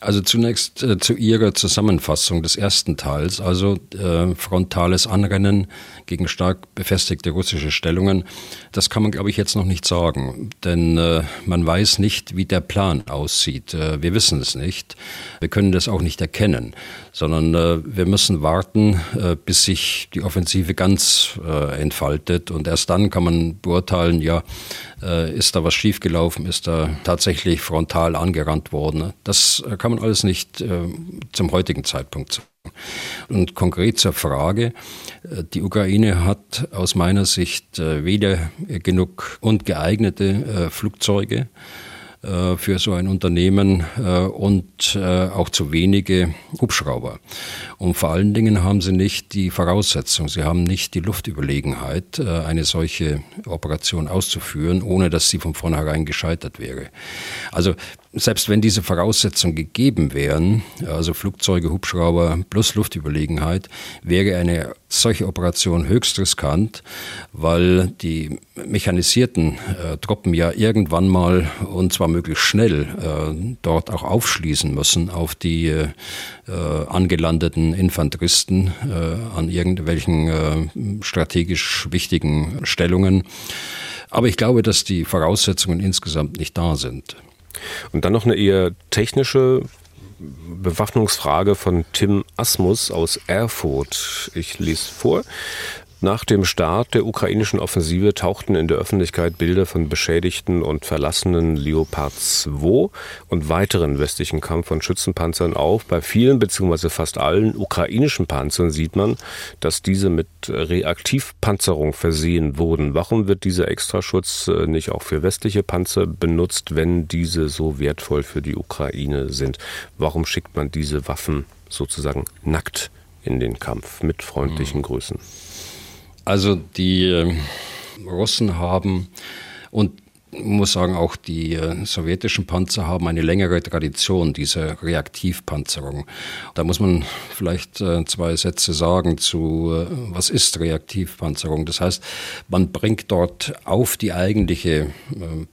Also zunächst äh, zu Ihrer Zusammenfassung des ersten Teils, also äh, frontales Anrennen gegen stark befestigte russische Stellungen. Das kann man, glaube ich, jetzt noch nicht sagen, denn äh, man weiß nicht, wie der Plan aussieht. Äh, wir wissen es nicht. Wir können das auch nicht erkennen, sondern äh, wir müssen warten, äh, bis sich die Offensive ganz entfaltet und erst dann kann man beurteilen, ja, ist da was schiefgelaufen, ist da tatsächlich frontal angerannt worden. Das kann man alles nicht zum heutigen Zeitpunkt sagen. Und konkret zur Frage, äh, die Ukraine hat aus meiner Sicht äh, weder genug und geeignete äh, Flugzeuge, äh, für so ein Unternehmen äh, und äh, auch zu wenige Hubschrauber. Und vor allen Dingen haben sie nicht die Voraussetzung, sie haben nicht die Luftüberlegenheit, eine solche Operation auszuführen, ohne dass sie von vornherein gescheitert wäre. Also selbst wenn diese Voraussetzungen gegeben wären, also Flugzeuge, Hubschrauber plus Luftüberlegenheit, wäre eine solche Operation höchst riskant, weil die mechanisierten äh, Truppen ja irgendwann mal und zwar möglichst schnell äh, dort auch aufschließen müssen auf die äh, angelandeten Infanteristen äh, an irgendwelchen äh, strategisch wichtigen Stellungen. Aber ich glaube, dass die Voraussetzungen insgesamt nicht da sind. Und dann noch eine eher technische Bewaffnungsfrage von Tim Asmus aus Erfurt. Ich lese vor. Nach dem Start der ukrainischen Offensive tauchten in der Öffentlichkeit Bilder von beschädigten und verlassenen Leopard 2 und weiteren westlichen Kampf- und Schützenpanzern auf. Bei vielen bzw. fast allen ukrainischen Panzern sieht man, dass diese mit Reaktivpanzerung versehen wurden. Warum wird dieser Extraschutz äh, nicht auch für westliche Panzer benutzt, wenn diese so wertvoll für die Ukraine sind? Warum schickt man diese Waffen sozusagen nackt in den Kampf mit freundlichen mhm. Grüßen? Also die ähm, Russen haben und muss sagen, auch die äh, sowjetischen Panzer haben eine längere Tradition dieser Reaktivpanzerung. Da muss man vielleicht äh, zwei Sätze sagen zu, äh, was ist Reaktivpanzerung? Das heißt, man bringt dort auf die eigentliche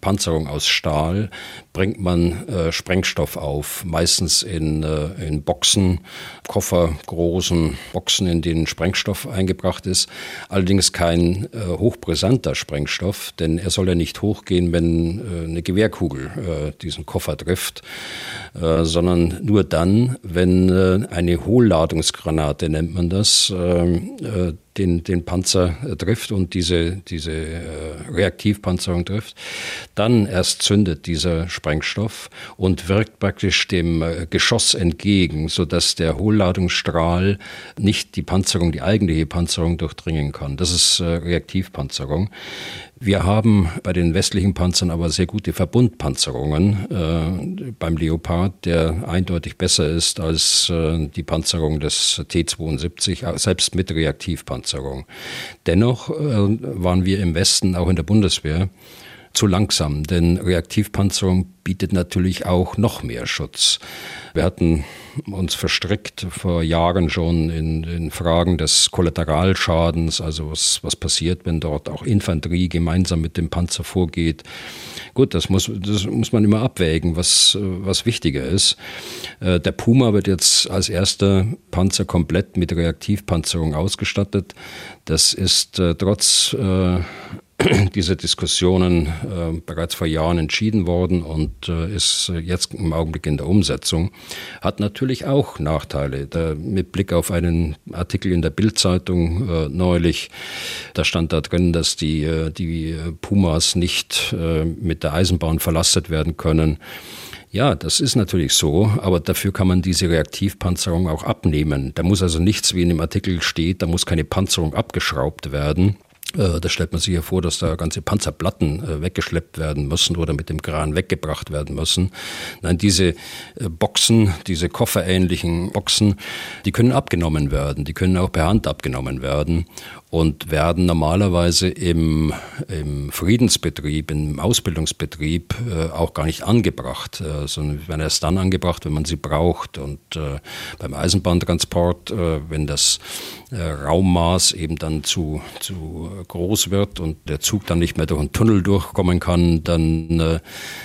Panzerung aus Stahl, bringt man Sprengstoff auf, meistens in, in Boxen, Koffer, großen Boxen, in denen Sprengstoff eingebracht ist. Allerdings kein hochbrisanter Sprengstoff, denn er soll ja nicht hochgehen, wenn äh, eine Gewehrkugel äh, diesen Koffer trifft, äh, sondern nur dann, wenn äh, eine Hohlladungsgranate, nennt man das, ähm, äh, den, den Panzer äh, trifft und diese, diese äh, Reaktivpanzerung trifft, dann erst zündet dieser Sprengstoff und wirkt praktisch dem äh, Geschoss entgegen, sodass der Hohlladungsstrahl nicht die Panzerung, die eigentliche Panzerung durchdringen kann. Das ist äh, Reaktivpanzerung. Wir haben bei den westlichen Panzern aber sehr gute Verbundpanzerungen äh, beim Leopard, der eindeutig besser ist als äh, die Panzerung des T-72, selbst mit Reaktivpanzerung. Dennoch äh, waren wir im Westen, auch in der Bundeswehr, zu langsam, denn Reaktivpanzerung bietet natürlich auch noch mehr Schutz. Wir hatten uns verstrickt vor Jahren schon in, in Fragen des Kollateralschadens, also was, was passiert, wenn dort auch Infanterie gemeinsam mit dem Panzer vorgeht. Gut, das muss, das muss man immer abwägen, was, was wichtiger ist. Äh, der Puma wird jetzt als erster Panzer komplett mit Reaktivpanzerung ausgestattet. Das ist äh, trotz äh, diese Diskussionen äh, bereits vor Jahren entschieden worden und äh, ist jetzt im Augenblick in der Umsetzung, hat natürlich auch Nachteile. Da, mit Blick auf einen Artikel in der Bildzeitung äh, neulich, da stand da drin, dass die, äh, die Pumas nicht äh, mit der Eisenbahn verlastet werden können. Ja, das ist natürlich so, aber dafür kann man diese Reaktivpanzerung auch abnehmen. Da muss also nichts, wie in dem Artikel steht, da muss keine Panzerung abgeschraubt werden. Äh, da stellt man sich ja vor, dass da ganze Panzerplatten äh, weggeschleppt werden müssen oder mit dem Kran weggebracht werden müssen. Nein, diese äh, Boxen, diese kofferähnlichen Boxen, die können abgenommen werden. Die können auch per Hand abgenommen werden und werden normalerweise im, im Friedensbetrieb, im Ausbildungsbetrieb äh, auch gar nicht angebracht, äh, sondern werden erst dann angebracht, wenn man sie braucht. Und äh, beim Eisenbahntransport, äh, wenn das äh, Raummaß eben dann zu, zu groß wird und der Zug dann nicht mehr durch einen Tunnel durchkommen kann, dann, äh,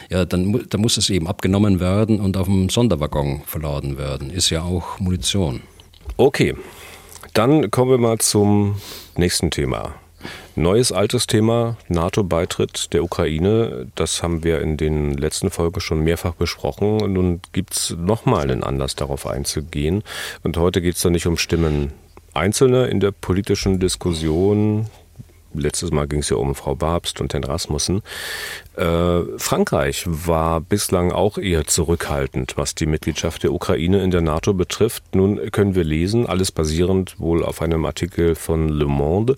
ja, dann, dann muss es eben abgenommen werden und auf dem Sonderwaggon verladen werden. Ist ja auch Munition. Okay, dann kommen wir mal zum nächsten Thema. Neues altes Thema, NATO-Beitritt der Ukraine. Das haben wir in den letzten Folgen schon mehrfach besprochen. Nun gibt es nochmal einen Anlass, darauf einzugehen. Und heute geht es dann nicht um Stimmen Einzelner in der politischen Diskussion. Letztes Mal ging es ja um Frau Babst und Herrn Rasmussen. Äh, Frankreich war bislang auch eher zurückhaltend, was die Mitgliedschaft der Ukraine in der NATO betrifft. Nun können wir lesen, alles basierend wohl auf einem Artikel von Le Monde,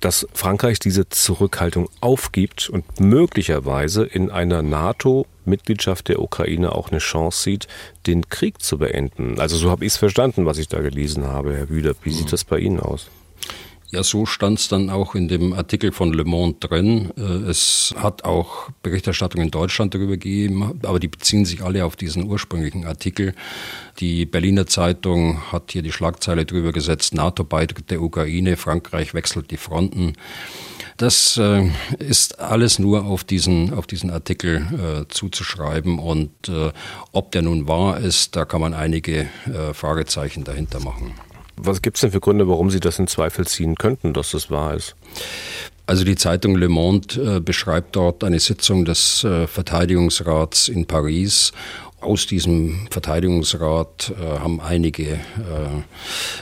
dass Frankreich diese Zurückhaltung aufgibt und möglicherweise in einer NATO-Mitgliedschaft der Ukraine auch eine Chance sieht, den Krieg zu beenden. Also so habe ich es verstanden, was ich da gelesen habe, Herr Wüder. Wie sieht das bei Ihnen aus? Ja, so stand es dann auch in dem Artikel von Le Monde drin. Äh, es hat auch Berichterstattung in Deutschland darüber gegeben, aber die beziehen sich alle auf diesen ursprünglichen Artikel. Die Berliner Zeitung hat hier die Schlagzeile drüber gesetzt, NATO-Beitritt der Ukraine, Frankreich wechselt die Fronten. Das äh, ist alles nur auf diesen, auf diesen Artikel äh, zuzuschreiben und äh, ob der nun wahr ist, da kann man einige äh, Fragezeichen dahinter machen. Was gibt es denn für Gründe, warum Sie das in Zweifel ziehen könnten, dass das wahr ist? Also die Zeitung Le Monde äh, beschreibt dort eine Sitzung des äh, Verteidigungsrats in Paris aus diesem Verteidigungsrat äh, haben einige äh,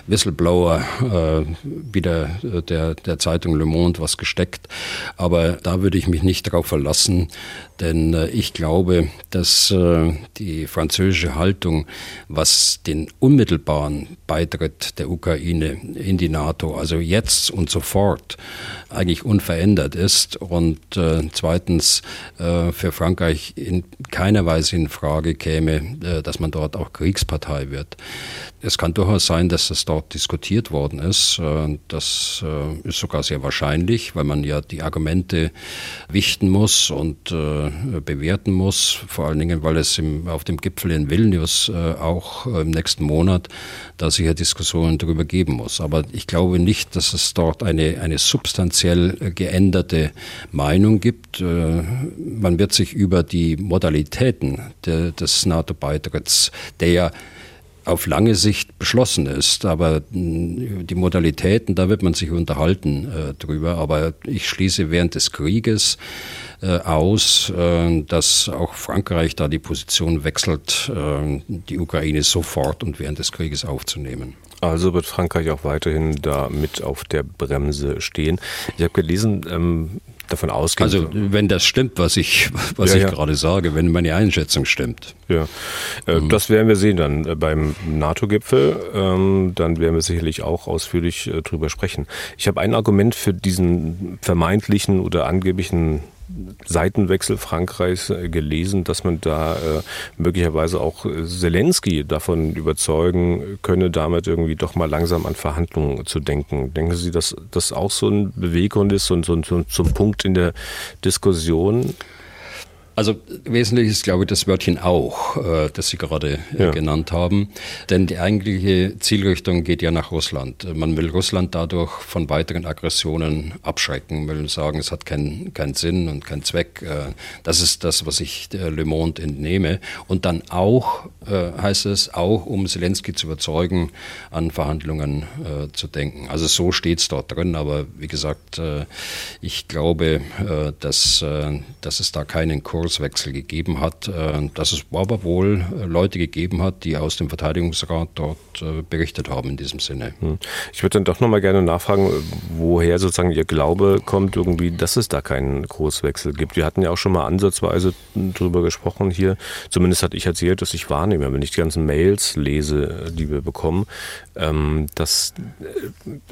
Whistleblower äh, wieder äh, der, der Zeitung Le Monde was gesteckt. Aber da würde ich mich nicht darauf verlassen, denn äh, ich glaube, dass äh, die französische Haltung, was den unmittelbaren Beitritt der Ukraine in die NATO, also jetzt und sofort, eigentlich unverändert ist und zweitens für Frankreich in keiner Weise in Frage käme, käme, äh, dass man dort auch Kriegspartei wird. Es kann durchaus sein, dass das dort diskutiert worden ist. Äh, das äh, ist sogar sehr wahrscheinlich, weil man ja die Argumente wichten muss und bewerten muss. Vor allen Dingen, weil es im, auf dem Gipfel in Vilnius auch im nächsten Monat da sicher Diskussionen darüber geben muss. Aber ich glaube nicht, dass es dort eine, eine substanziell geänderte Meinung gibt. Man wird sich über die Modalitäten des NATO-Beitritts, der ja auf lange Sicht beschlossen ist. Aber mm, die Modalitäten, da wird man sich unterhalten äh, drüber. Aber ich schließe während des Krieges äh, aus, äh, dass auch Frankreich da die Position wechselt, äh, die Ukraine sofort und während des Krieges aufzunehmen. Also wird Frankreich auch weiterhin da mit auf der Bremse stehen. Ich habe gelesen, ähm, davon ausgehen. Also wenn das stimmt, was ich, was ja, ich ja. gerade sage, wenn meine Einschätzung stimmt. Ja, äh, mhm. das werden wir sehen dann äh, beim NATO-Gipfel. Ähm, dann werden wir sicherlich auch ausführlich äh, drüber sprechen. Ich habe ein Argument für diesen vermeintlichen oder angeblichen Seitenwechsel Frankreichs äh, gelesen, dass man da äh, möglicherweise auch äh, Zelensky davon überzeugen könne, damit irgendwie doch mal langsam an Verhandlungen zu denken. Denken Sie, dass das auch so ein Beweggrund ist und so, so, so ein Punkt in der Diskussion? Also wesentlich ist, glaube ich, das Wörtchen auch, äh, das Sie gerade äh, ja. genannt haben. Denn die eigentliche Zielrichtung geht ja nach Russland. Man will Russland dadurch von weiteren Aggressionen abschrecken, will sagen, es hat keinen keinen Sinn und keinen Zweck. Äh, das ist das, was ich Le Monde entnehme. Und dann auch, heißt es, auch um Zelensky zu überzeugen, an Verhandlungen zu denken. Also so steht es dort drin. Aber wie gesagt, ich glaube, dass, dass es da keinen Kurs Kurswechsel gegeben hat, äh, dass es aber wohl äh, Leute gegeben hat, die aus dem Verteidigungsrat dort äh, berichtet haben in diesem Sinne. Hm. Ich würde dann doch nochmal gerne nachfragen, woher sozusagen Ihr Glaube kommt, irgendwie, dass es da keinen Kurswechsel gibt. Wir hatten ja auch schon mal ansatzweise drüber gesprochen hier. Zumindest hatte ich erzählt, dass ich wahrnehme, wenn ich die ganzen Mails lese, die wir bekommen, ähm, dass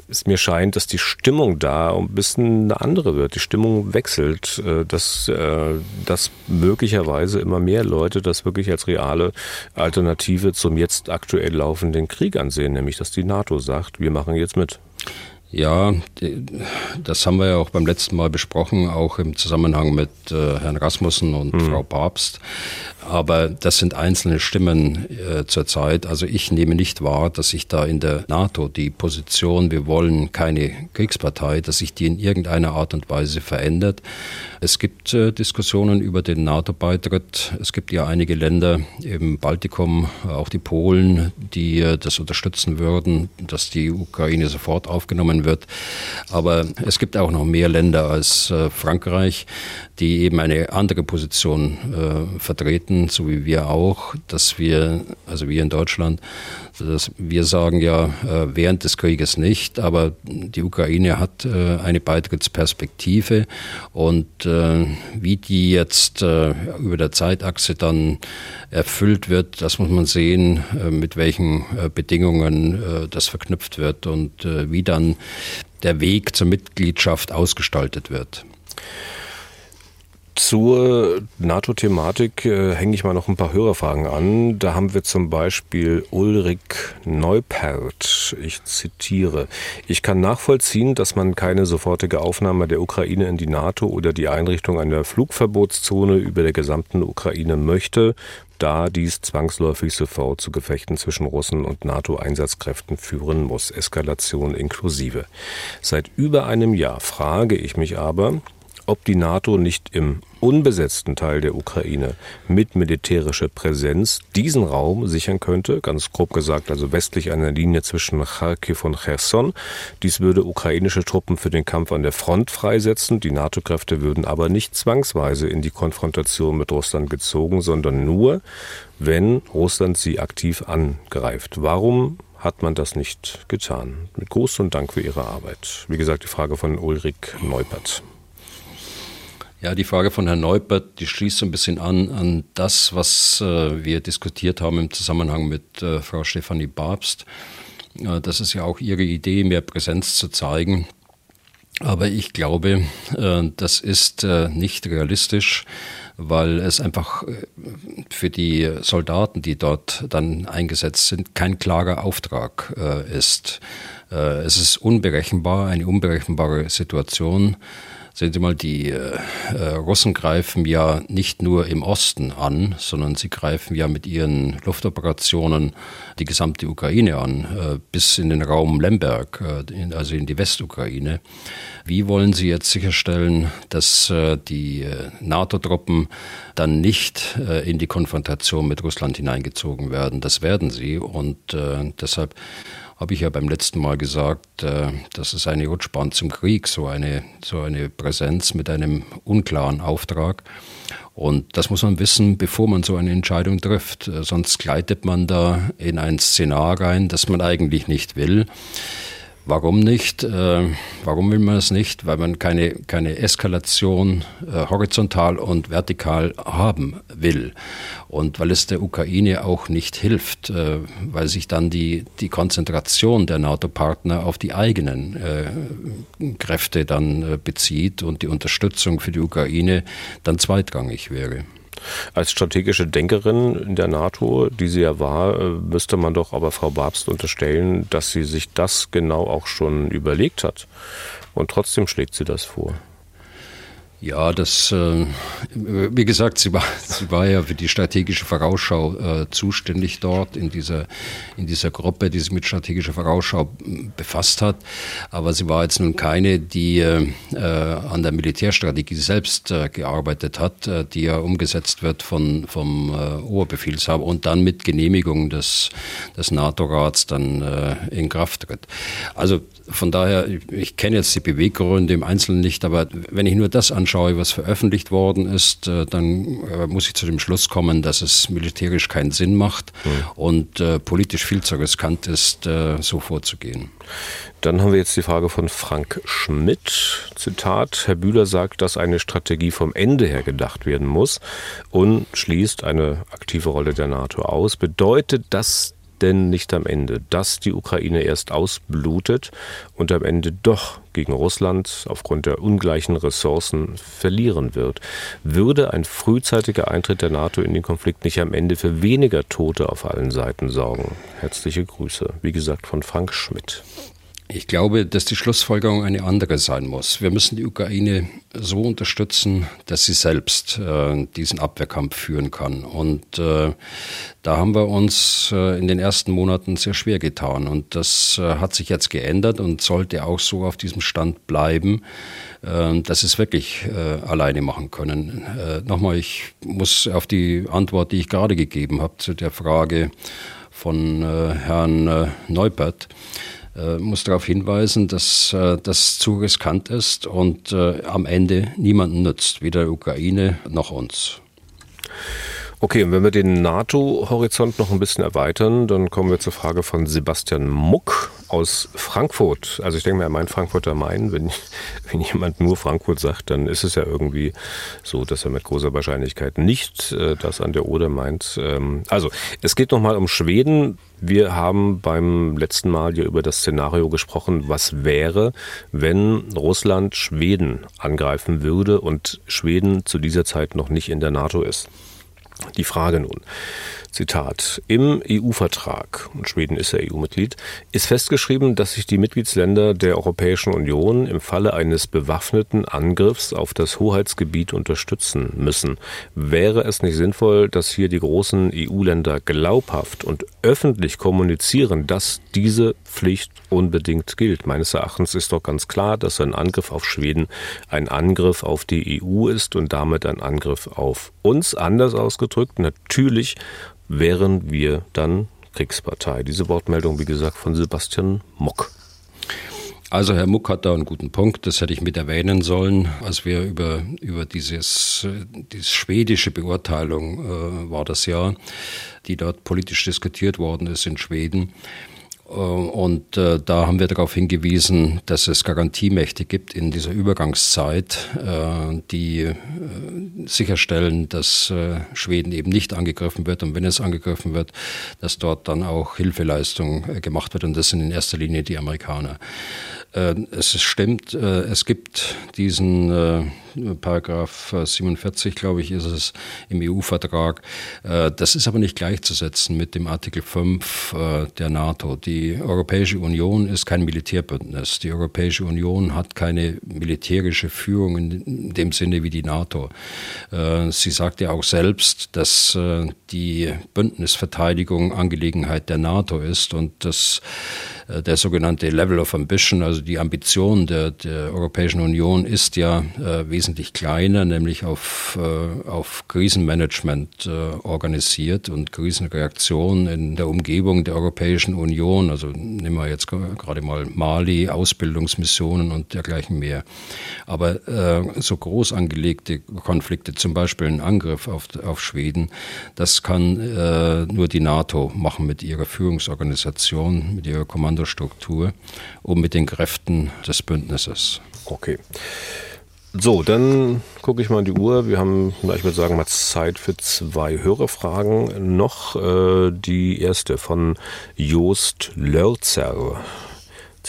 es mir scheint, dass die Stimmung da ein bisschen eine andere wird. Die Stimmung wechselt, dass das möglicherweise immer mehr Leute das wirklich als reale Alternative zum jetzt aktuell laufenden Krieg ansehen, nämlich dass die NATO sagt, wir machen jetzt mit. Ja, das haben wir ja auch beim letzten Mal besprochen, auch im Zusammenhang mit äh, Herrn Rasmussen und mhm. Frau Papst. Aber das sind einzelne Stimmen äh, zurzeit. Also ich nehme nicht wahr, dass sich da in der NATO die Position, wir wollen keine Kriegspartei, dass sich die in irgendeiner Art und Weise verändert. Es gibt äh, Diskussionen über den NATO-Beitritt. Es gibt ja einige Länder im Baltikum, auch die Polen, die äh, das unterstützen würden, dass die Ukraine sofort aufgenommen wird. Aber es gibt auch noch mehr Länder als äh, Frankreich, die eben eine andere Position äh, so wie wir auch, dass wir, also wir in Deutschland, dass wir sagen ja äh, während des Krieges nicht, aber die Ukraine hat äh, eine Beitrittsperspektive und äh, wie die jetzt über der Zeitachse dann erfüllt wird, das muss man sehen, mit welchen Bedingungen das verknüpft wird und wie dann der Weg zur Mitgliedschaft ausgestaltet wird. Zur NATO-Thematik äh, hänge ich mal noch ein paar Hörerfragen an. Da haben wir zum Beispiel Ulrich Neupert. Ich zitiere. Ich kann nachvollziehen, dass man keine sofortige Aufnahme der Ukraine in die NATO oder die Einrichtung einer Flugverbotszone über der gesamten Ukraine möchte, da dies zwangsläufig sofort zu Gefechten zwischen Russen und NATO-Einsatzkräften führen muss, Eskalation inklusive. Seit über einem Jahr frage ich mich aber, ob die NATO nicht im unbesetzten Teil der Ukraine mit militärischer Präsenz diesen Raum sichern könnte, ganz grob gesagt, also westlich einer Linie zwischen Kharkiv und Cherson. Dies würde ukrainische Truppen für den Kampf an der Front freisetzen. Die NATO-Kräfte würden aber nicht zwangsweise in die Konfrontation mit Russland gezogen, sondern nur, wenn Russland sie aktiv angreift. Warum hat man das nicht getan? Mit Gruß und Dank für Ihre Arbeit. Wie gesagt, die Frage von Ulrich Neupert. Ja, die Frage von Herrn Neupert, die schließt so ein bisschen an an das, was äh, wir diskutiert haben im Zusammenhang mit äh, Frau Stefanie Babst. Äh, das ist ja auch ihre Idee, mehr Präsenz zu zeigen. Aber ich glaube, äh, das ist äh, nicht realistisch, weil es einfach äh, für die Soldaten, die dort dann eingesetzt sind, kein klarer Auftrag ist. Es ist unberechenbar, eine unberechenbare Situation. Sehen Sie mal, die äh, äh, Russen greifen ja nicht nur im Osten an, sondern sie greifen ja mit ihren Luftoperationen die gesamte Ukraine an, äh, bis in den Raum Lemberg, äh, in, also in die Westukraine. Wie wollen Sie jetzt sicherstellen, dass äh, die äh, NATO-Truppen dann nicht in die Konfrontation mit Russland hineingezogen werden? Das werden sie und deshalb habe ich ja beim letzten Mal gesagt, äh, das ist eine Rutschbahn zum Krieg, so eine, so eine Präsenz mit einem unklaren Auftrag. Und das muss man wissen, bevor man so eine Entscheidung trifft. Äh, sonst gleitet man da in ein Szenar rein, das man eigentlich nicht will. Warum nicht? Äh, warum will man es nicht? Weil man keine, keine Eskalation äh, horizontal und vertikal haben will. Und weil es der Ukraine auch nicht hilft, äh, weil sich dann die, die Konzentration der NATO-Partner auf die eigenen Kräfte dann bezieht und die Unterstützung für die Ukraine dann zweitrangig wäre. Als strategische Denkerin in der NATO, die sie ja war, äh, müsste man doch aber Frau Babst unterstellen, dass sie sich das genau auch schon überlegt hat. Und trotzdem schlägt sie das vor. Ja, das, äh, wie gesagt, sie war, sie war ja für die strategische Vorausschau äh, zuständig dort in dieser, in dieser Gruppe, die sich mit strategischer Vorausschau befasst hat. Aber sie war jetzt nun keine, die äh, an der Militärstrategie selbst äh, gearbeitet hat, äh, die ja umgesetzt wird von, vom äh, Oberbefehlshaber und dann mit Genehmigung des, des NATO-Rats dann äh, in Kraft tritt. Also von daher, ich kenne jetzt die Beweggründe im Einzelnen nicht, aber wenn ich nur das anschaue, was veröffentlicht worden ist, äh, dann äh, muss ich zu dem Schluss kommen, dass es militärisch keinen Sinn macht mhm. und äh, politisch viel zu riskant ist, so vorzugehen. Dann haben wir jetzt die Frage von Frank Schmidt. Zitat, Herr Bühler sagt, dass eine Strategie vom Ende her gedacht werden muss und schließt eine aktive Rolle der NATO aus. Bedeutet das denn nicht am Ende, dass die Ukraine erst ausblutet und am Ende doch gegen Russland aufgrund der ungleichen Ressourcen verlieren wird? Würde ein frühzeitiger Eintritt der NATO in den Konflikt nicht am Ende für weniger Tote auf allen Seiten sorgen? Herzliche Grüße, wie gesagt, von Frank Schmidt. Ich glaube, dass die Schlussfolgerung eine andere sein muss. Wir müssen die Ukraine so unterstützen, dass sie selbst äh, diesen Abwehrkampf führen kann. Und äh, da haben wir uns äh, in den ersten Monaten sehr schwer getan. Und das äh, hat sich jetzt geändert und sollte auch so auf diesem Stand bleiben, äh, dass sie es wirklich äh, alleine machen können. Nochmal, ich muss auf die Antwort, die ich gerade gegeben habe, zu der Frage von Herrn Neupert, muss darauf hinweisen, dass äh, das zu riskant ist und äh, am Ende niemanden nützt, weder der Ukraine noch uns. Okay, und wenn wir den NATO-Horizont noch ein bisschen erweitern, dann kommen wir zur Frage von Sebastian Muck aus Frankfurt. Also ich denke mal, er meint Frankfurter Main. Wenn, wenn jemand nur Frankfurt sagt, dann ist es ja irgendwie so, dass er mit großer Wahrscheinlichkeit nicht äh, das an der Oder meint. Ähm, also, es geht nochmal um Schweden. Wir haben beim letzten Mal ja über das Szenario gesprochen, was wäre, wenn Russland Schweden angreifen würde und Schweden zu dieser Zeit noch nicht in der NATO ist. Die Frage nun, Zitat, im EU-Vertrag, und Schweden ist ja EU-Mitglied, ist festgeschrieben, dass sich die Mitgliedsländer der Europäischen Union im Falle eines bewaffneten Angriffs auf das Hoheitsgebiet unterstützen müssen. Wäre es nicht sinnvoll, dass hier die großen EU-Länder glaubhaft und öffentlich kommunizieren, dass diese Pflicht unbedingt gilt? Meines Erachtens ist doch ganz klar, dass ein Angriff auf Schweden ein Angriff auf die EU ist und damit ein Angriff auf uns. Anders ausgedrückt, natürlich wären wir dann Kriegspartei. Diese Wortmeldung, wie gesagt, von Sebastian Mock. Also Herr Muck hat da einen guten Punkt, das hätte ich mit erwähnen sollen, als wir über, über dieses, diese schwedische Beurteilung äh, war das ja, die dort politisch diskutiert worden ist in Schweden. Äh, und äh, da haben wir darauf hingewiesen, dass es Garantiemächte gibt in dieser Übergangszeit, äh, die sicherstellen, dass Schweden eben nicht angegriffen wird und wenn es angegriffen wird, dass dort dann auch Hilfeleistung gemacht wird und das sind in erster Linie die Amerikaner. Es stimmt, es gibt diesen Paragraph 47, glaube ich, ist es im EU-Vertrag. Das ist aber nicht gleichzusetzen mit dem Artikel 5 der NATO. Die Europäische Union ist kein Militärbündnis. Die Europäische Union hat keine militärische Führung in dem Sinne wie die NATO. Äh, sie sagt ja auch selbst, dass äh, die Bündnisverteidigung Angelegenheit der NATO ist und dass äh, der sogenannte Level of Ambition, also die Ambition der, der Europäischen Union ist ja äh, wesentlich kleiner, nämlich auf, äh, auf Krisenmanagement äh, organisiert und Krisenreaktion in der Umgebung der Europäischen Union. Also nehmen wir jetzt gerade mal Mali, Ausbildungsmissionen und dergleichen mehr. Aber äh, so groß angelegte Konflikte, zum Beispiel ein Angriff auf, auf Schweden, das kann äh, nur die NATO machen mit ihrer Führungsorganisation, mit ihrer Kommando Kommandostruktur und mit den Kräften des Bündnisses. Okay. So, dann gucke ich mal in die Uhr. Wir haben, ich würde sagen, mal Zeit für zwei Hörerfragen. Noch äh, die erste von Joost Lörzer.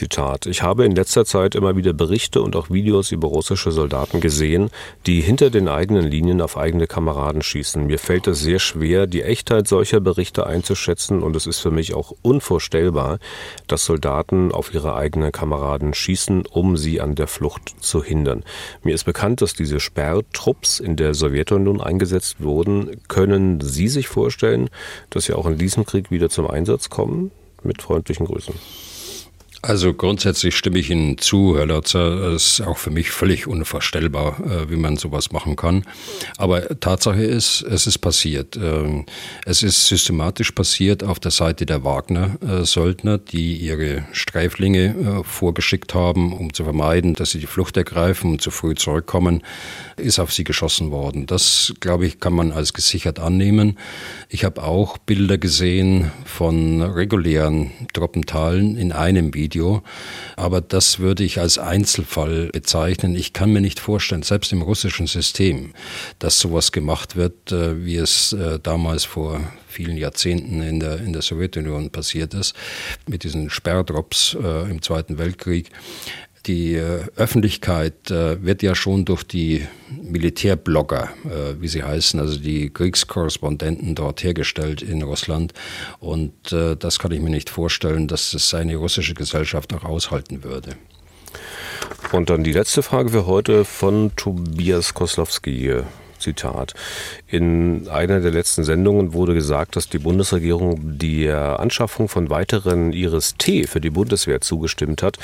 Zitat. Ich habe in letzter Zeit immer wieder Berichte und auch Videos über russische Soldaten gesehen, die hinter den eigenen Linien auf eigene Kameraden schießen. Mir fällt es sehr schwer, die Echtheit solcher Berichte einzuschätzen und es ist für mich auch unvorstellbar, dass Soldaten auf ihre eigenen Kameraden schießen, um sie an der Flucht zu hindern. Mir ist bekannt, dass diese Sperrtrupps in der Sowjetunion eingesetzt wurden. Können Sie sich vorstellen, dass sie auch in diesem Krieg wieder zum Einsatz kommen? Mit freundlichen Grüßen. Also grundsätzlich stimme ich Ihnen zu, Herr Lotzer. Es ist auch für mich völlig unvorstellbar, äh, wie man sowas machen kann. Aber Tatsache ist, es ist passiert. Ähm, es ist systematisch passiert auf der Seite der Wagner-Söldner, die ihre Streiflinge äh, vorgeschickt haben, um zu vermeiden, dass sie die Flucht ergreifen und zu früh zurückkommen, ist auf sie geschossen worden. Das, glaube ich, kann man als gesichert annehmen. Ich habe auch Bilder gesehen von regulären Troppentalen in einem Video Video. Aber das würde ich als Einzelfall bezeichnen. Ich kann mir nicht vorstellen, selbst im russischen System, dass sowas gemacht wird, äh, wie es äh, damals vor vielen Jahrzehnten in der, in der Sowjetunion passiert ist, mit diesen Sperrdrops äh, im Zweiten Weltkrieg. Die äh, Öffentlichkeit äh, wird ja schon durch die Militärblogger, äh, wie sie heißen, also die Kriegskorrespondenten dort hergestellt in Russland. Und das kann ich mir nicht vorstellen, dass es eine russische Gesellschaft auch aushalten würde. Und dann die letzte Frage für heute von Tobias Koslowski. Zitat. In einer der letzten Sendungen wurde gesagt, dass die Bundesregierung der Anschaffung von weiteren Iris-T für die Bundeswehr zugestimmt hat.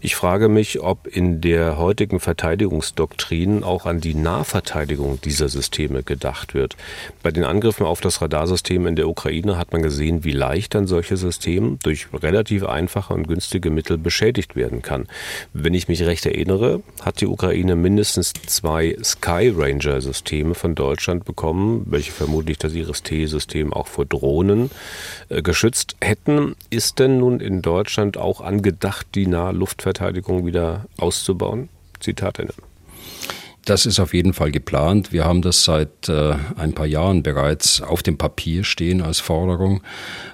Ich frage mich, ob in der heutigen Verteidigungsdoktrin auch an die Nahverteidigung dieser Systeme gedacht wird. Bei den Angriffen auf das Radarsystem in der Ukraine hat man gesehen, wie leicht ein solches System durch relativ einfache und günstige Mittel beschädigt werden kann. Wenn ich mich recht erinnere, hat die Ukraine mindestens zwei Sky Ranger Systeme Systeme von Deutschland bekommen, welche vermutlich das Iris-T-System auch vor Drohnen äh, geschützt hätten. Ist denn nun in Deutschland auch angedacht, die Nahluftverteidigung wieder auszubauen? Zitat Ende. Das ist auf jeden Fall geplant. Wir haben das seit äh, ein paar Jahren bereits auf dem Papier stehen als Forderung.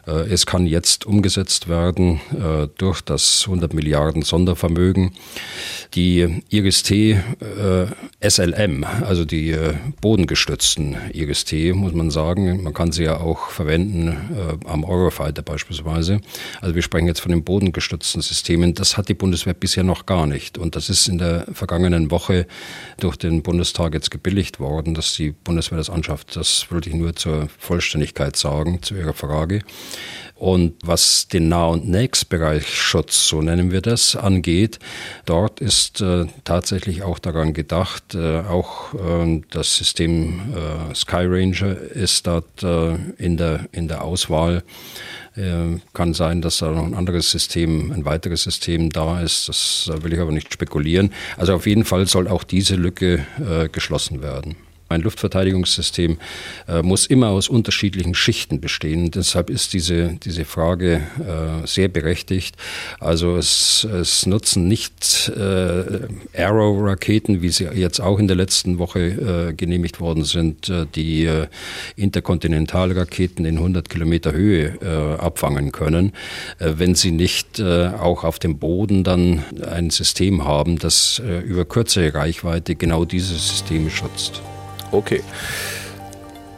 Äh, es kann jetzt umgesetzt werden äh, durch das 100 Milliarden Sondervermögen. Die IRIS-T äh, SLM, also die äh, bodengestützten IRIS-T, muss man sagen, man kann sie ja auch verwenden äh, am Eurofighter beispielsweise. Also wir sprechen jetzt von den bodengestützten Systemen. Das hat die Bundeswehr bisher noch gar nicht. Und das ist in der vergangenen Woche durch den Bundestag jetzt gebilligt worden, dass die Bundeswehr das anschafft. Das würde ich nur zur Vollständigkeit sagen, zu Ihrer Frage. Und was den Nah- und Nächstbereichsschutz, so nennen wir das, angeht, dort ist äh, tatsächlich auch daran gedacht, äh, auch äh, das System äh, Sky Ranger ist dort äh, in, der, in der Auswahl. Äh, kann sein, dass da noch ein anderes System, ein weiteres System da ist. Das will ich aber nicht spekulieren. Also auf jeden Fall soll auch diese Lücke geschlossen werden. Ein Luftverteidigungssystem äh, muss immer aus unterschiedlichen Schichten bestehen. Deshalb ist diese, diese Frage äh, sehr berechtigt. Also es, es nutzen nicht äh, Arrow-Raketen, wie sie jetzt auch in der letzten Woche äh, genehmigt worden sind, äh, die äh, Interkontinentalraketen in 100 Kilometer Höhe äh, abfangen können, wenn sie nicht auch auf dem Boden dann ein System haben, das über kürzere Reichweite genau diese Systeme schützt. Okay.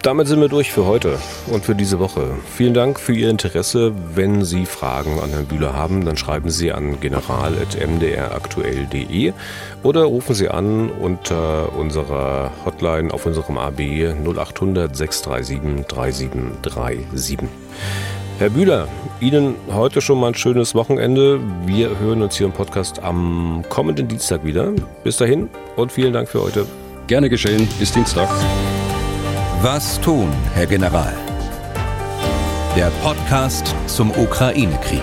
Damit sind wir durch für heute und für diese Woche. Vielen Dank für Ihr Interesse. Wenn Sie Fragen an Herrn Bühler haben, dann schreiben Sie an general.mdraktuell.de oder rufen Sie an unter unserer Hotline auf unserem AB 0800 637 3737. Herr Bühler, Ihnen heute schon mal ein schönes Wochenende. Wir hören uns hier im Podcast am kommenden Dienstag wieder. Bis dahin und vielen Dank für heute. Gerne geschehen. Bis Dienstag. Was tun, Herr General? Der Podcast zum Ukraine-Krieg.